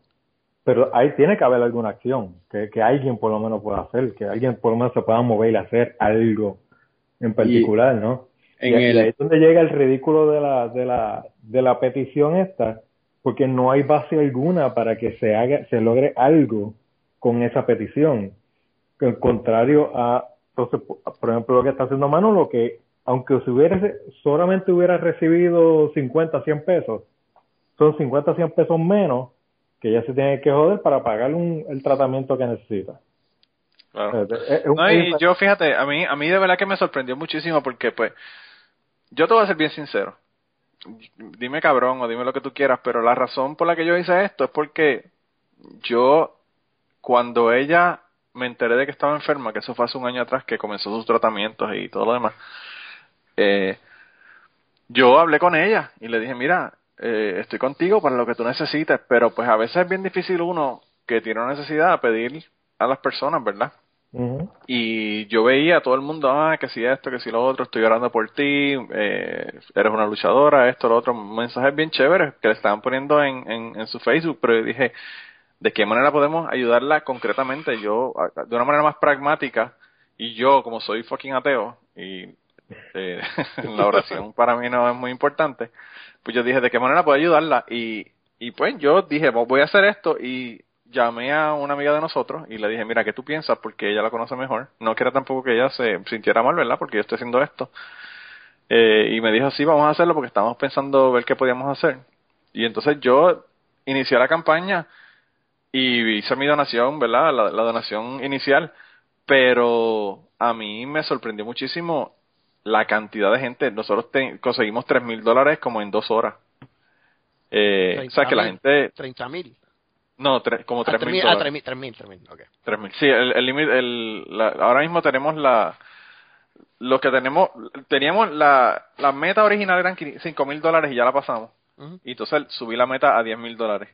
pero ahí tiene que haber alguna acción que, que alguien por lo menos pueda hacer, que alguien por lo menos se pueda mover y hacer algo en particular, ¿no? En y, ahí es donde llega el ridículo de la, de la, de la petición esta, porque no hay base alguna para que se haga, se logre algo con esa petición. Al contrario a, entonces, por ejemplo, lo que está haciendo Manolo, que aunque si hubiera, solamente hubiera recibido 50, 100 pesos, son 50, 100 pesos menos que ella se tiene que joder para pagar un, el tratamiento que necesita. Claro. no, y yo fíjate, a mí, a mí de verdad que me sorprendió muchísimo porque pues, yo te voy a ser bien sincero. Dime cabrón o dime lo que tú quieras, pero la razón por la que yo hice esto es porque yo, cuando ella me enteré de que estaba enferma, que eso fue hace un año atrás que comenzó sus tratamientos y todo lo demás, eh, yo hablé con ella y le dije, mira, eh, estoy contigo para lo que tú necesites, pero pues a veces es bien difícil uno que tiene una necesidad pedir a las personas, ¿verdad? Y yo veía a todo el mundo, ah, que si esto, que si lo otro, estoy orando por ti, eh, eres una luchadora, esto, lo otro, mensajes bien chéveres que le estaban poniendo en, en, en su Facebook, pero yo dije, ¿de qué manera podemos ayudarla concretamente? Yo, de una manera más pragmática, y yo, como soy fucking ateo, y eh, [LAUGHS] la oración para mí no es muy importante, pues yo dije, ¿de qué manera puedo ayudarla? Y, y pues yo dije, voy a hacer esto y llamé a una amiga de nosotros y le dije, mira, ¿qué tú piensas? Porque ella la conoce mejor. No quiero tampoco que ella se sintiera mal, ¿verdad? Porque yo estoy haciendo esto. Eh, y me dijo, sí, vamos a hacerlo porque estamos pensando ver qué podíamos hacer. Y entonces yo inicié la campaña y hice mi donación, ¿verdad? La, la donación inicial. Pero a mí me sorprendió muchísimo la cantidad de gente, nosotros conseguimos tres mil dólares como en dos horas. Eh, o sea que la gente... 30 mil. No, como tres mil. Ah, tres mil, tres mil. Sí, el, el, el, ahora mismo tenemos la, lo que tenemos, teníamos la, la meta original eran 5 mil dólares y ya la pasamos. Y entonces subí la meta a 10 mil dólares.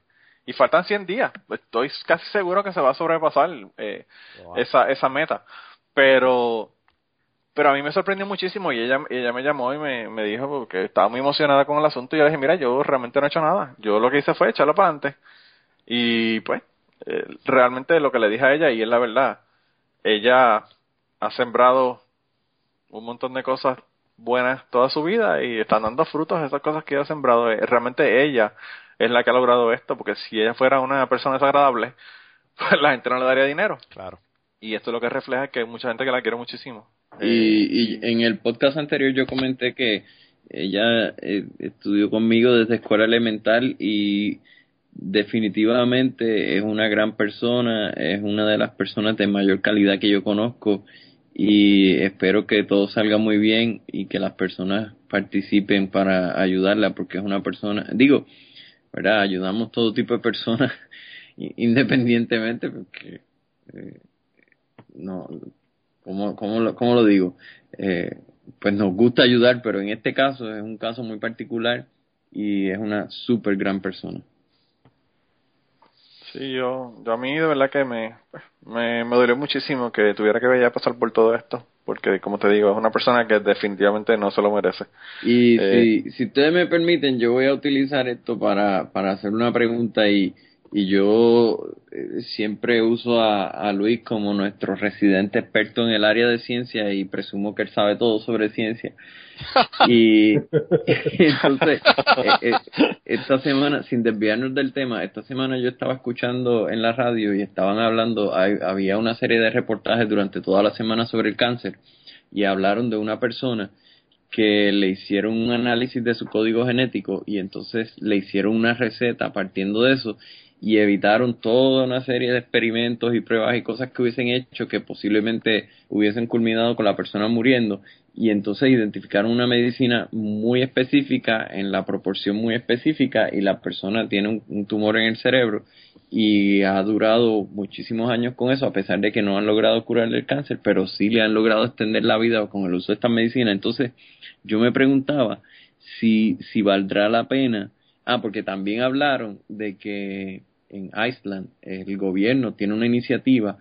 Y faltan 100 días. Estoy casi seguro que se va a sobrepasar eh, esa, esa meta. Pero pero a mí me sorprendió muchísimo y ella, ella me llamó y me, me dijo que estaba muy emocionada con el asunto y yo le dije, mira, yo realmente no he hecho nada. Yo lo que hice fue echarlo para adelante. Y pues, eh, realmente lo que le dije a ella, y es la verdad, ella ha sembrado un montón de cosas buenas toda su vida y están dando frutos esas cosas que ella ha sembrado. Eh, realmente ella es la que ha logrado esto, porque si ella fuera una persona desagradable, [LAUGHS] pues la gente no le daría dinero. Claro. Y esto lo que refleja es que hay mucha gente que la quiere muchísimo. Y, y en el podcast anterior yo comenté que ella eh, estudió conmigo desde escuela elemental y definitivamente es una gran persona, es una de las personas de mayor calidad que yo conozco y espero que todo salga muy bien y que las personas participen para ayudarla porque es una persona, digo, ¿verdad? Ayudamos todo tipo de personas [LAUGHS] independientemente porque eh, no, ¿cómo, cómo, lo, cómo lo digo? Eh, pues nos gusta ayudar, pero en este caso es un caso muy particular y es una súper gran persona. Sí, yo, yo a mí de verdad que me, me, me dolió muchísimo que tuviera que ya pasar por todo esto, porque como te digo, es una persona que definitivamente no se lo merece. Y eh, si, si ustedes me permiten, yo voy a utilizar esto para, para hacer una pregunta y, y yo eh, siempre uso a, a, Luis como nuestro residente experto en el área de ciencia y presumo que él sabe todo sobre ciencia. Y [LAUGHS] entonces, eh, eh, esta semana, sin desviarnos del tema, esta semana yo estaba escuchando en la radio y estaban hablando, había una serie de reportajes durante toda la semana sobre el cáncer y hablaron de una persona que le hicieron un análisis de su código genético y entonces le hicieron una receta partiendo de eso y evitaron toda una serie de experimentos y pruebas y cosas que hubiesen hecho que posiblemente hubiesen culminado con la persona muriendo. Y entonces identificaron una medicina muy específica en la proporción muy específica y la persona tiene un, tumor en el cerebro y ha durado muchísimos años con eso a pesar de que no han logrado curarle el cáncer pero sí le han logrado extender la vida con el uso de esta medicina. Entonces yo me preguntaba si si valdrá la pena ah porque también hablaron de que en Iceland el gobierno tiene una iniciativa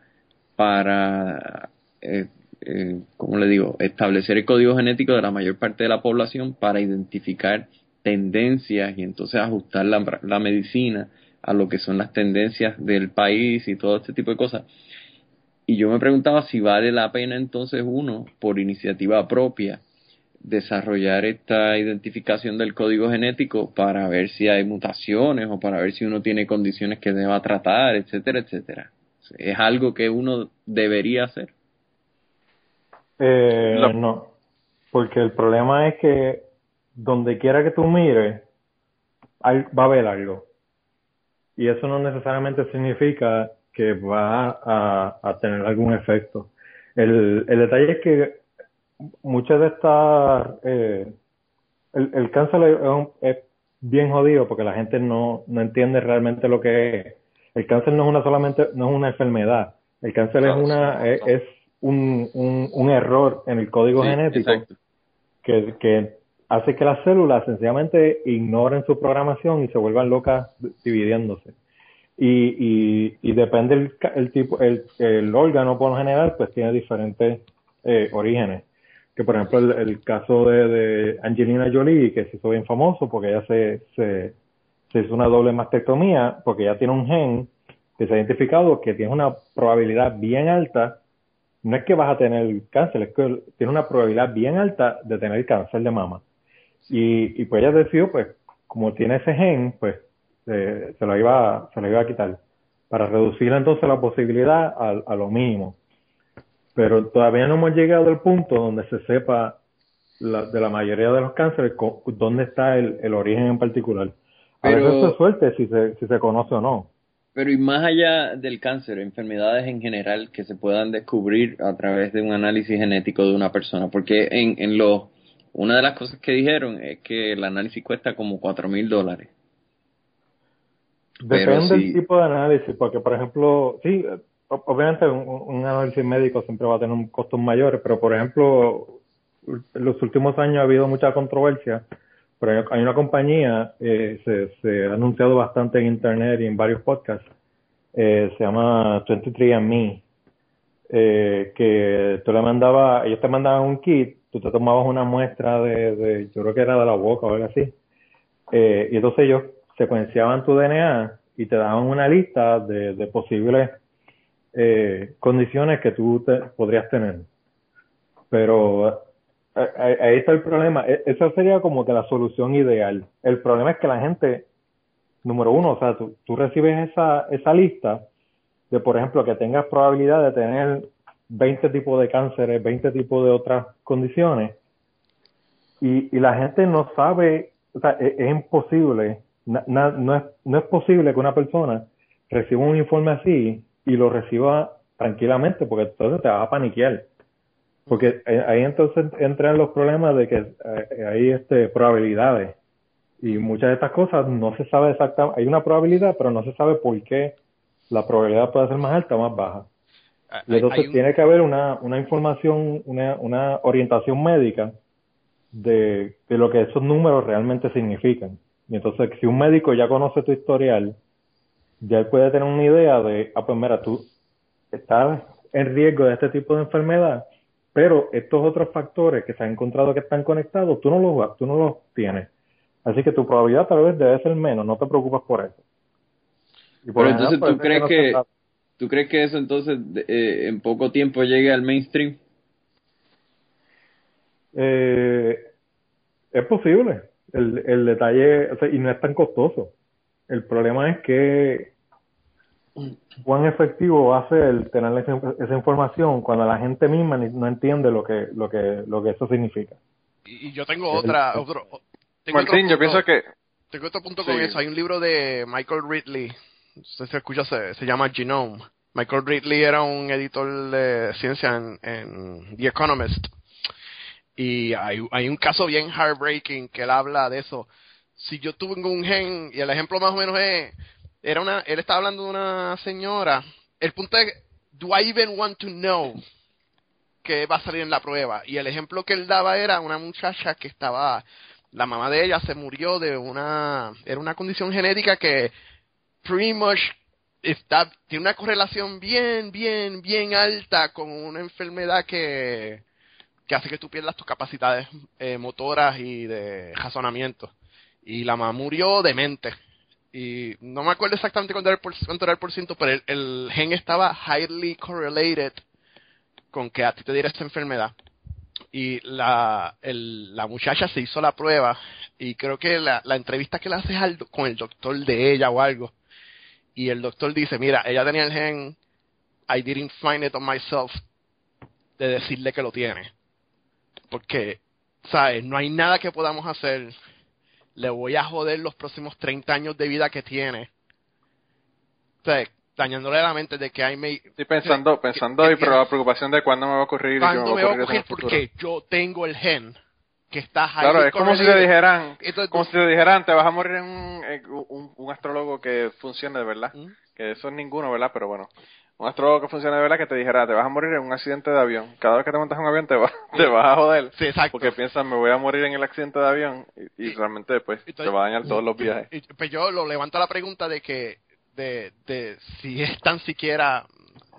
para eh, eh, como le digo, establecer el código genético de la mayor parte de la población para identificar tendencias y entonces ajustar la, la medicina a lo que son las tendencias del país y todo este tipo de cosas. Y yo me preguntaba si vale la pena entonces uno, por iniciativa propia, desarrollar esta identificación del código genético para ver si hay mutaciones o para ver si uno tiene condiciones que deba tratar, etcétera, etcétera. Es algo que uno debería hacer. Eh, no, porque el problema es que donde quiera que tú mires, va a haber algo. Y eso no necesariamente significa que va a, a tener algún efecto. El, el detalle es que muchas de estas... Eh, el, el cáncer es, es, bien jodido porque la gente no, no entiende realmente lo que es. El cáncer no es una solamente, no es una enfermedad. El cáncer es una, es, un, un, un error en el código genético que, que hace que las células sencillamente ignoren su programación y se vuelvan locas dividiéndose. Y, y, y depende el, el tipo, el, el, órgano por lo general, pues tiene diferentes eh, orígenes. Que por ejemplo el, el caso de, de, Angelina Jolie, que se hizo bien famoso porque ella se, se, se hizo una doble mastectomía, porque ella tiene un gen que se ha identificado que tiene una probabilidad bien alta no es que vas a tener cáncer, es que tiene una probabilidad bien alta de tener cáncer de mama. Y, y pues ella decidió, pues, como tiene ese gen, pues, eh, se lo iba, se lo iba a quitar. Para reducir entonces la posibilidad a, a lo mínimo. Pero todavía no hemos llegado al punto donde se sepa la, de la mayoría de los cánceres dónde está el, el origen en particular. A Pero... veces es suerte si se, si se conoce o no. Pero y más allá del cáncer, enfermedades en general que se puedan descubrir a través de un análisis genético de una persona, porque en, en los, una de las cosas que dijeron es que el análisis cuesta como cuatro mil dólares. Depende del tipo de análisis, porque por ejemplo, sí, obviamente un, análisis médico siempre va a tener un costos mayores, pero por ejemplo, en los últimos años ha habido mucha controversia. Pero hay una compañía, eh, se, se, ha anunciado bastante en internet y en varios podcasts, eh, se llama 23andMe, eh, que tú le mandabas, ellos te mandaban un kit, tú te tomabas una muestra de, yo creo que era de la boca o algo así, eh, y entonces ellos secuenciaban tu DNA y te daban una lista de posibles eh, condiciones que tú te, podrías tener. Pero eh, ahí está el problema. E, esa sería como que la solución ideal. El problema es que la gente, número uno, o sea, tú, recibes esa, esa lista de, por ejemplo, que tengas probabilidad de tener 20 tipos de cánceres, 20 tipos de otras condiciones, y, y la gente no sabe, o sea, e, es, imposible, no, es, no es posible que una persona reciba un informe así y lo reciba tranquilamente, porque entonces te vas a paniquear. Porque ahí entonces entran los problemas de que eh, hay este, probabilidades. Y muchas de estas cosas no se sabe exactamente, hay una probabilidad, pero no se sabe por qué la probabilidad puede ser más alta o más baja. Ah, y entonces tiene que haber una, una información, una, una orientación médica de, de lo que esos números realmente significan. Y entonces, si un médico ya conoce tu historial, ya él puede tener una idea de, ah, pues mira, tú estás en riesgo de este tipo de enfermedad, pero estos otros factores que se han encontrado que están conectados, tú no los, tú no los tienes. Así que tu probabilidad tal vez debe ser menos, no te preocupes por eso. pero entonces, ¿tú crees que, ¿tú crees que eso entonces eh, en poco tiempo llegue al mainstream? Eh, es posible. El, el detalle, o sea, y no es tan costoso. El problema es que cuán efectivo va a ser tener esa, información cuando la gente misma no entiende lo que lo que lo que eso significa. Y, yo tengo otra otro, Martín, yo pienso que tengo otro punto con eso. Hay un libro de Michael Ridley, no sé si se escucha, se, se llama Genome. Michael Ridley era un editor de ciencia en, en The Economist. Y hay, hay un caso bien heartbreaking que él habla de eso si yo tuve un gen, y el ejemplo más o menos es, era una, él estaba hablando de una señora, el punto es, do I even want to know que va a salir en la prueba? Y el ejemplo que él daba era una muchacha que estaba, la mamá de ella se murió de una, era una condición genética que pretty much está, tiene una correlación bien, bien, bien alta con una enfermedad que, que hace que tú pierdas tus capacidades eh, motoras y de razonamiento y la mamá murió demente. Y no me acuerdo exactamente cuánto era el, por, cuánto era el por ciento, pero el, gen estaba highly correlated con que a ti te diera esta enfermedad. Y la, el, la muchacha se hizo la prueba y creo que la, la entrevista que le haces con el doctor de ella o algo. Y el doctor dice, mira, ella tenía el gen, I didn't find it on myself, de decirle que lo tiene. Porque, ¿sabes? No hay nada que podamos hacer le voy a joder los próximos 30 años de vida que tiene. O sea, dañándole la mente de que hay me Estoy pensando, pensando y pero la preocupación de cuándo me va a ocurrir. ¿Cuándo me va a ocurrir? Porque yo tengo el gen que está ahí. Claro, es como si te dijeran, como si te dijeran, te vas a morir en un, un, astrólogo que funcione de verdad. ¿Mm? Que eso es ninguno, ¿verdad? Pero bueno un astrólogo que funcione de verdad que te dijera, te vas a morir en un accidente de avión. Cada vez que te montas en un avión te, va, [LAUGHS] te vas a joder. Sí, exacto. Porque piensas, me voy a morir en el accidente de avión y, realmente después pues, te va a dañar todos los viajes. Y, pues yo lo levanto la pregunta de que, de, de si es tan siquiera,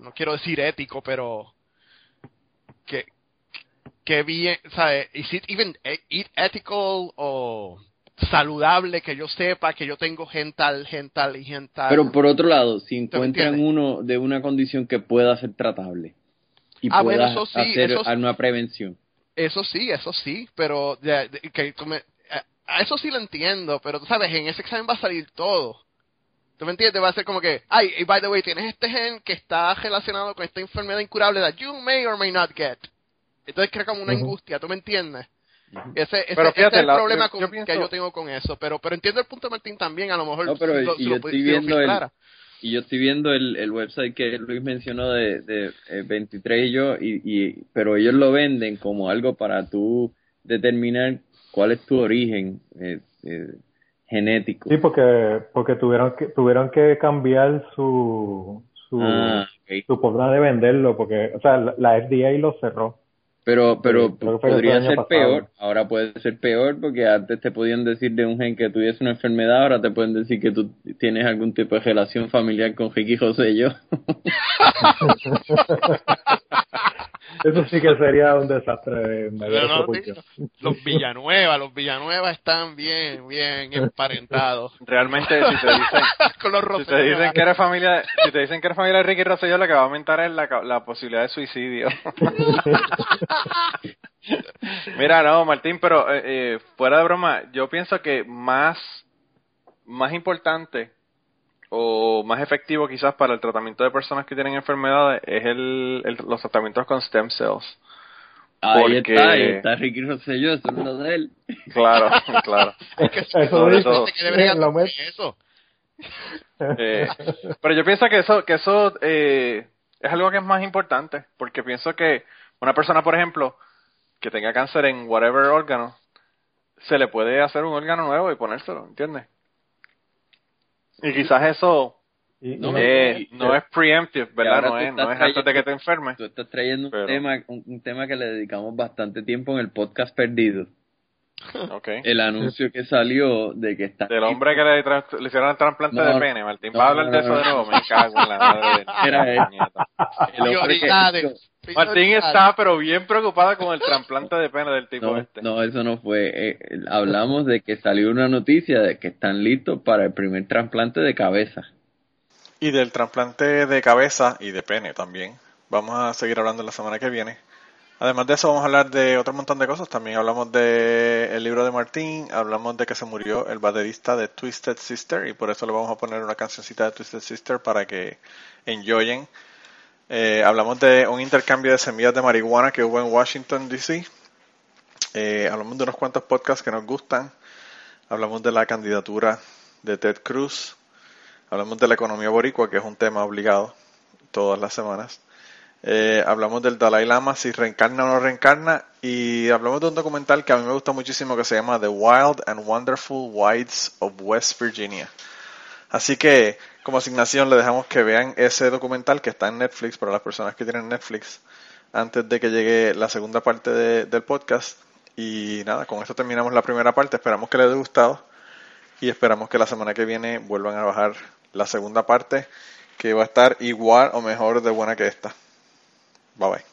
no quiero decir ético, pero que, que bien, ¿sabes? Is it even e, ethical o saludable que yo sepa que yo tengo gental, gental y gental. Pero por otro lado, si encuentran uno de una condición que pueda ser tratable y ah, pueda hacer una prevención. Eso sí, eso sí, pero que, a eso sí lo entiendo, pero tú sabes, en ese examen va a salir todo. ¿Tú me entiendes? Va a ser como que, ay, y by the way, tienes este gen que está relacionado con esta enfermedad incurable that you may or may not get. Entonces crea como una angustia, ¿tú me entiendes? Ese, ese, es el problema que yo tengo con eso, pero pero entiendo el punto de Martín también, a lo mejor no, pero y yo estoy viendo el, y yo estoy viendo el, el website que Luis mencionó de, de 23 eh, y yo, y, y, pero ellos lo venden como algo para tú determinar cuál es tu origen eh, eh, genético. Sí, porque porque tuvieron que tuvieron que cambiar su su, ah, su forma de venderlo, porque, o sea, la, la FDA lo cerró. Pero, pero Sí, podría ser pasado. peor. Ahora puede ser peor porque antes te podían decir de un gen que tuviese una enfermedad, ahora te pueden decir que tú tienes algún tipo de relación familiar con Ricky José y yo. [LAUGHS] Eso sí que sería un desastre No, no. Los Villanueva, los Villanueva están bien, bien emparentados Realmente, si te dicen, [LAUGHS] con los si Rosselló. te dicen que eres familia, si te dicen que eres familia de Ricky Rosselló, lo que va a aumentar es la, ca- la posibilidad de suicidio. [LAUGHS] Mira, no, Martín, pero eh, eh, fuera de broma, yo pienso que más, más importante o más efectivo quizás para el tratamiento de personas que tienen enfermedades es el, el- los tratamientos con stem cells. Ahí Porque- está, ahí está Ricky Rosselló, eso es lo de él. Claro, [LAUGHS] claro. [LAUGHS] Sobre todo. que met- eso. [LAUGHS] Eh, pero yo pienso que eso, que eso eh, es algo que es más importante, porque pienso que una persona, por ejemplo, que tenga cáncer en whatever órgano, se le puede hacer un órgano nuevo y ponérselo, ¿entiendes? Y quizás eso Y- No, y- eh, y- no es preemptive, ¿verdad? No es, no es antes de que te enfermes. Tú estás trayendo un Pero- tema un, un tema que le dedicamos bastante tiempo en el podcast perdido. [LAUGHS] El anuncio que salió de que está Del hombre que le, tra- le hicieron el trasplante No, de pene, Martín. no, ¿Va a hablar no, de eso no, de nuevo? Me cago en la madre de [LAUGHS] Era él. el hombre que- Prioridades. Martín está pero bien preocupada con el trasplante de pene del tipo No, este. no, eso no fue. Eh, hablamos de que salió una noticia de que están listos para el primer trasplante de cabeza. Y del trasplante de cabeza y de pene también. Vamos a seguir hablando la semana que viene. Además de eso, vamos a hablar de otro montón de cosas. También hablamos de el libro de Martín, hablamos de que se murió el baterista de Twisted Sister y por eso le vamos a poner una cancioncita de Twisted Sister para que enjoyen. Eh, hablamos de un intercambio de semillas de marihuana que hubo en Washington, D.C. Eh, hablamos de unos cuantos podcasts que nos gustan. Hablamos de la candidatura de Ted Cruz. Hablamos de la economía boricua, que es un tema obligado todas las semanas. Eh, hablamos del Dalai Lama, si reencarna o no reencarna. Y hablamos de un documental que a mí me gusta muchísimo que se llama The Wild and Wonderful Wilds of West Virginia. Así que, como asignación, le dejamos que vean ese documental que está en Netflix para las personas que tienen Netflix antes de que llegue la segunda parte de- del podcast. Y nada, con esto terminamos la primera parte. Esperamos que les haya gustado y esperamos que la semana que viene vuelvan a bajar la segunda parte que va a estar igual o mejor de buena que esta. Bye bye.